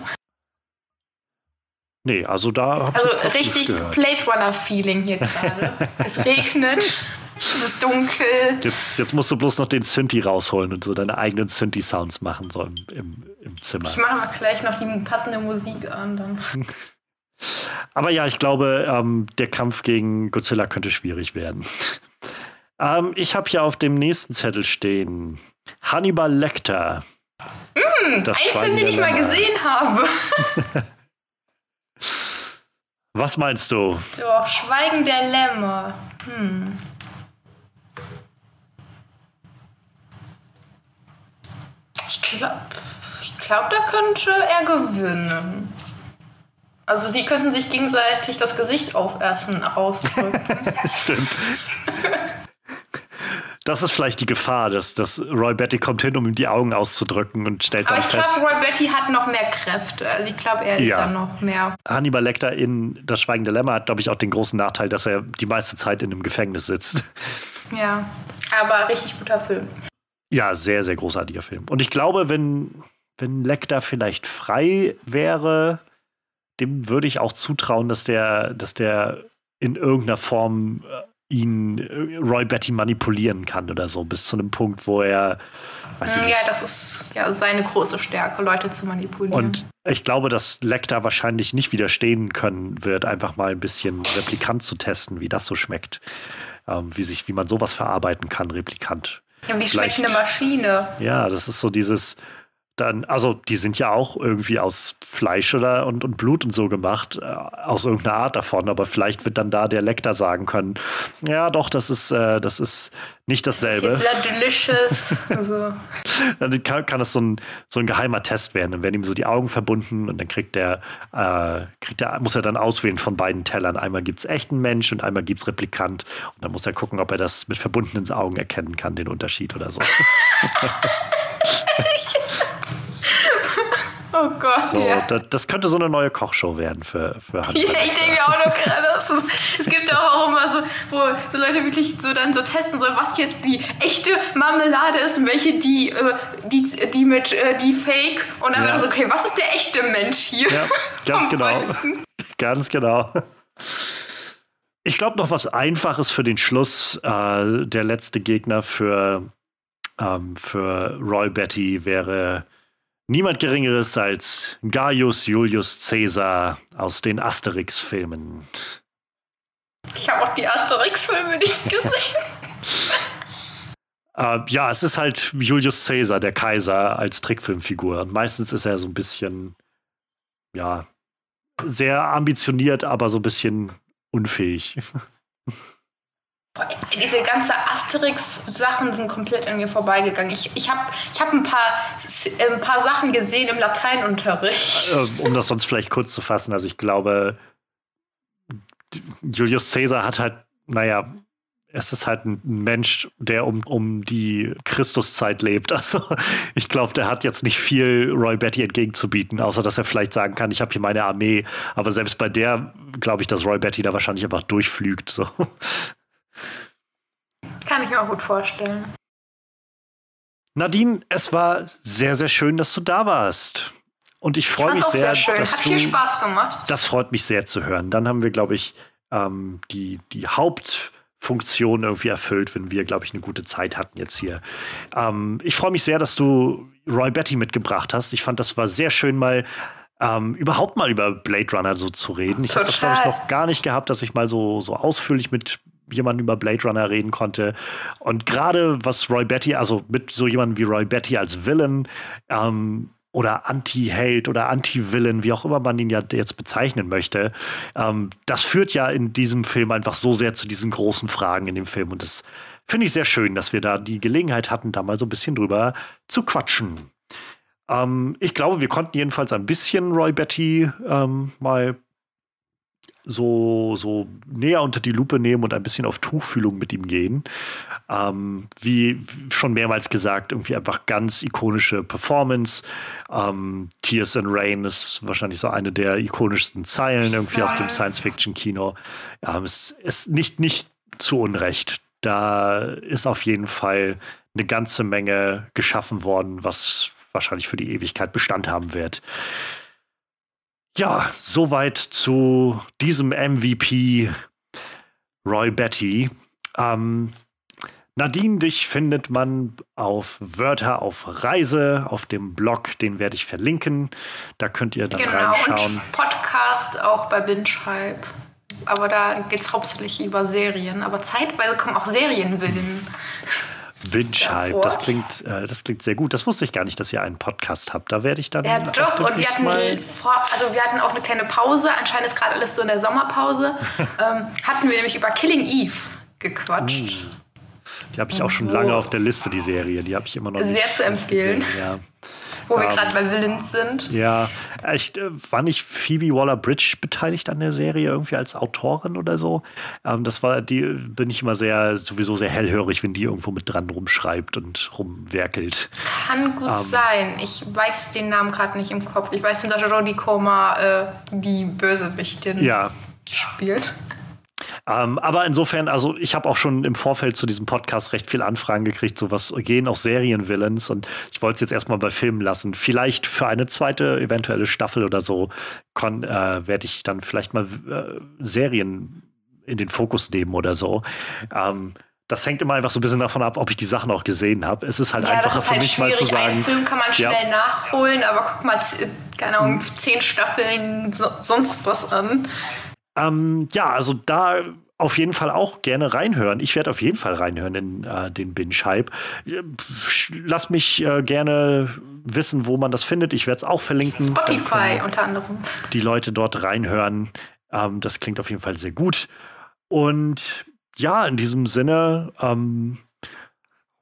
Nee, also da habe Also richtig Place Runner Feeling hier (laughs) gerade. es regnet, es ist dunkel. Jetzt, jetzt musst du bloß noch den Synthi rausholen und so deine eigenen Synthi Sounds machen so im, im, im Zimmer. Ich mache mal gleich noch die passende Musik an dann. (laughs) Aber ja, ich glaube, ähm, der Kampf gegen Godzilla könnte schwierig werden. Ähm, ich habe hier auf dem nächsten Zettel stehen Hannibal Lecter. Mm, das ein Film, den ich mal gesehen habe. (laughs) Was meinst du? Doch, Schweigen der Lämmer. Hm. Ich glaube, ich glaub, da könnte er gewinnen. Also sie könnten sich gegenseitig das Gesicht aufessen, (laughs) ausdrücken. Stimmt. (laughs) Das ist vielleicht die Gefahr, dass, dass Roy Betty kommt hin, um ihm die Augen auszudrücken und stellt Aber dann ich fest. ich glaube, Roy Betty hat noch mehr Kräfte. Also ich glaube, er ist ja. dann noch mehr. Hannibal Lecter in Das Schweigende Lämmer hat, glaube ich, auch den großen Nachteil, dass er die meiste Zeit in einem Gefängnis sitzt. Ja, aber richtig guter Film. Ja, sehr, sehr großartiger Film. Und ich glaube, wenn, wenn Lecter vielleicht frei wäre, dem würde ich auch zutrauen, dass der, dass der in irgendeiner Form äh, ihn äh, Roy Betty manipulieren kann oder so, bis zu einem Punkt, wo er. ja, das ist ja seine große Stärke, Leute zu manipulieren. Und ich glaube, dass Lecter wahrscheinlich nicht widerstehen können wird, einfach mal ein bisschen Replikant zu testen, wie das so schmeckt. Ähm, wie, sich, wie man sowas verarbeiten kann, Replikant. Ja, wie schmeckt eine Maschine? Ja, das ist so dieses, dann, also die sind ja auch irgendwie aus Fleisch oder und, und Blut und so gemacht, äh, aus irgendeiner Art davon, aber vielleicht wird dann da der Lektor sagen können, ja doch, das ist, äh, das ist nicht dasselbe. Das ist delicious. (laughs) also. Dann kann, kann es so ein, so ein geheimer Test werden. Dann werden ihm so die Augen verbunden und dann kriegt der, äh, kriegt der, muss er dann auswählen von beiden Tellern. Einmal gibt es echten Mensch und einmal gibt es Replikant. Und dann muss er gucken, ob er das mit verbundenen Augen erkennen kann, den Unterschied oder so. (laughs) Oh Gott, so, ja. das, das, könnte so eine neue Kochshow werden für, für Ja, ich denke auch noch gerade. Es gibt auch immer so, wo so Leute wirklich so dann so testen sollen, was jetzt die echte Marmelade ist und welche die, äh, die, die mit äh, die Fake. Und dann ja. wird so, okay, was ist der echte Mensch hier? Ja, ganz (laughs) genau. (laughs) Ganz genau. Ich glaube noch was Einfaches für den Schluss. Äh, der letzte Gegner für, ähm, für Roy Betty wäre Niemand Geringeres als Gaius Julius Caesar aus den Asterix-Filmen. Ich habe auch die Asterix-Filme nicht (laughs) gesehen. äh, ja, es ist halt Julius Caesar, der Kaiser, als Trickfilmfigur. Und meistens ist er so ein bisschen, ja, sehr ambitioniert, aber so ein bisschen unfähig. (laughs) Diese ganze Asterix-Sachen sind komplett an mir vorbeigegangen. Ich, ich habe ich hab ein, paar, ein paar Sachen gesehen im Lateinunterricht. Äh, um das sonst vielleicht kurz zu fassen, also ich glaube, Julius Caesar hat halt, naja, es ist halt ein Mensch, der um, um die Christuszeit lebt. (laughs) Also ich glaube, der hat jetzt nicht viel Roy Betty entgegenzubieten, außer dass er vielleicht sagen kann, ich habe hier meine Armee. Aber selbst bei der glaube ich, dass Roy Betty da wahrscheinlich einfach durchflügt. So. Kann ich mir auch gut vorstellen. Nadine, es war sehr, sehr schön, dass du da warst. Und ich freue mich sehr. sehr schön. Dass Hat du, viel Spaß gemacht. Das freut mich sehr zu hören. Dann haben wir, glaube ich, ähm, die, die Hauptfunktion irgendwie erfüllt, wenn wir, glaube ich, eine gute Zeit hatten jetzt hier. Ähm, ich freue mich sehr, dass du Roy Betty mitgebracht hast. Ich fand, das war sehr schön, mal ähm, überhaupt mal über Blade Runner so zu reden. Ich habe das, glaube ich, noch gar nicht gehabt, dass ich mal so, so ausführlich mit jemandem über Blade Runner reden konnte. Und gerade was Roy Betty, also mit so jemandem wie Roy Betty als Villain ähm, oder Anti-Held oder Anti-Villain, wie auch immer man ihn ja jetzt bezeichnen möchte, ähm, das führt ja in diesem Film einfach so sehr zu diesen großen Fragen in dem Film. Und das finde ich sehr schön, dass wir da die Gelegenheit hatten, da mal so ein bisschen drüber zu quatschen. Ähm, ich glaube, wir konnten jedenfalls ein bisschen Roy Betty ähm, mal so, so näher unter die Lupe nehmen und ein bisschen auf Tuchfühlung mit ihm gehen. Ähm, wie schon mehrmals gesagt, irgendwie einfach ganz ikonische Performance. Ähm, Tears and Rain ist wahrscheinlich so eine der ikonischsten Zeilen irgendwie aus dem Science-Fiction-Kino. Ähm, es ist nicht, nicht zu Unrecht. Da ist auf jeden Fall eine ganze Menge geschaffen worden, was wahrscheinlich für die Ewigkeit Bestand haben wird. Ja, soweit zu diesem MVP Roy Betty. Ähm, Nadine, dich findet man auf Wörter auf Reise auf dem Blog, den werde ich verlinken. Da könnt ihr dann genau, reinschauen. Und Podcast auch bei Binschreib. Aber da geht es hauptsächlich über Serien. Aber zeitweise kommen auch Serienwillen. Windscheib, das klingt, äh, das klingt sehr gut. Das wusste ich gar nicht, dass ihr einen Podcast habt. Da werde ich dann. Ja, doch, und wir hatten, vor, also wir hatten auch eine kleine Pause. Anscheinend ist gerade alles so in der Sommerpause. (laughs) ähm, hatten wir nämlich über Killing Eve gequatscht. Uh, die habe ich auch schon lange auf der Liste, die Serie. Die habe ich immer noch Sehr zu empfehlen. Gesehen, ja wo wir ähm, gerade bei Villains sind. Ja, echt, äh, war nicht Phoebe Waller-Bridge beteiligt an der Serie irgendwie als Autorin oder so? Ähm, das war, die bin ich immer sehr, sowieso sehr hellhörig, wenn die irgendwo mit dran rumschreibt und rumwerkelt. Kann gut ähm, sein. Ich weiß den Namen gerade nicht im Kopf. Ich weiß nur, dass Jodie Comer äh, die Bösewichtin ja. spielt. Ähm, aber insofern, also ich habe auch schon im Vorfeld zu diesem Podcast recht viel Anfragen gekriegt, so was gehen auch Serienvillains und ich wollte es jetzt erstmal bei Filmen lassen. Vielleicht für eine zweite eventuelle Staffel oder so äh, werde ich dann vielleicht mal äh, Serien in den Fokus nehmen oder so. Ähm, das hängt immer einfach so ein bisschen davon ab, ob ich die Sachen auch gesehen habe. Es ist halt ja, einfacher für halt mich schwierig. mal zu sagen. Einen Film kann man schnell ja. nachholen, aber guck mal, keine Ahnung, zehn Staffeln, so, sonst was an. Ähm, ja, also da auf jeden Fall auch gerne reinhören. Ich werde auf jeden Fall reinhören in äh, den Binge-Hype. Lass mich äh, gerne wissen, wo man das findet. Ich werde es auch verlinken. Spotify unter anderem. Die Leute dort reinhören. Ähm, das klingt auf jeden Fall sehr gut. Und ja, in diesem Sinne, ähm,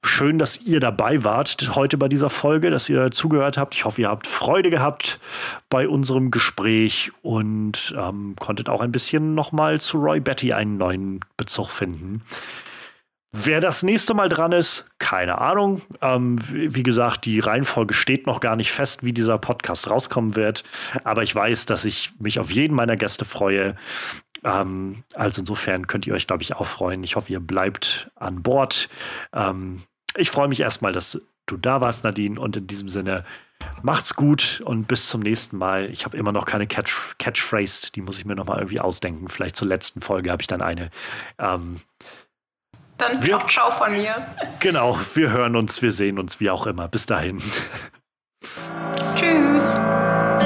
Schön, dass ihr dabei wart heute bei dieser Folge, dass ihr zugehört habt. Ich hoffe, ihr habt Freude gehabt bei unserem Gespräch und ähm, konntet auch ein bisschen nochmal zu Roy Betty einen neuen Bezug finden. Wer das nächste Mal dran ist, keine Ahnung. Ähm, wie gesagt, die Reihenfolge steht noch gar nicht fest, wie dieser Podcast rauskommen wird. Aber ich weiß, dass ich mich auf jeden meiner Gäste freue. Ähm, also insofern könnt ihr euch, glaube ich, auch freuen. Ich hoffe, ihr bleibt an Bord. Ähm, ich freue mich erstmal, dass du da warst, Nadine. Und in diesem Sinne, macht's gut und bis zum nächsten Mal. Ich habe immer noch keine Catch Catchphrase, die muss ich mir noch mal irgendwie ausdenken. Vielleicht zur letzten Folge habe ich dann eine. Ähm, dann wir, auch Ciao von mir. (laughs) Genau, wir hören uns, wir sehen uns, wie auch immer. Bis dahin. Tschüss.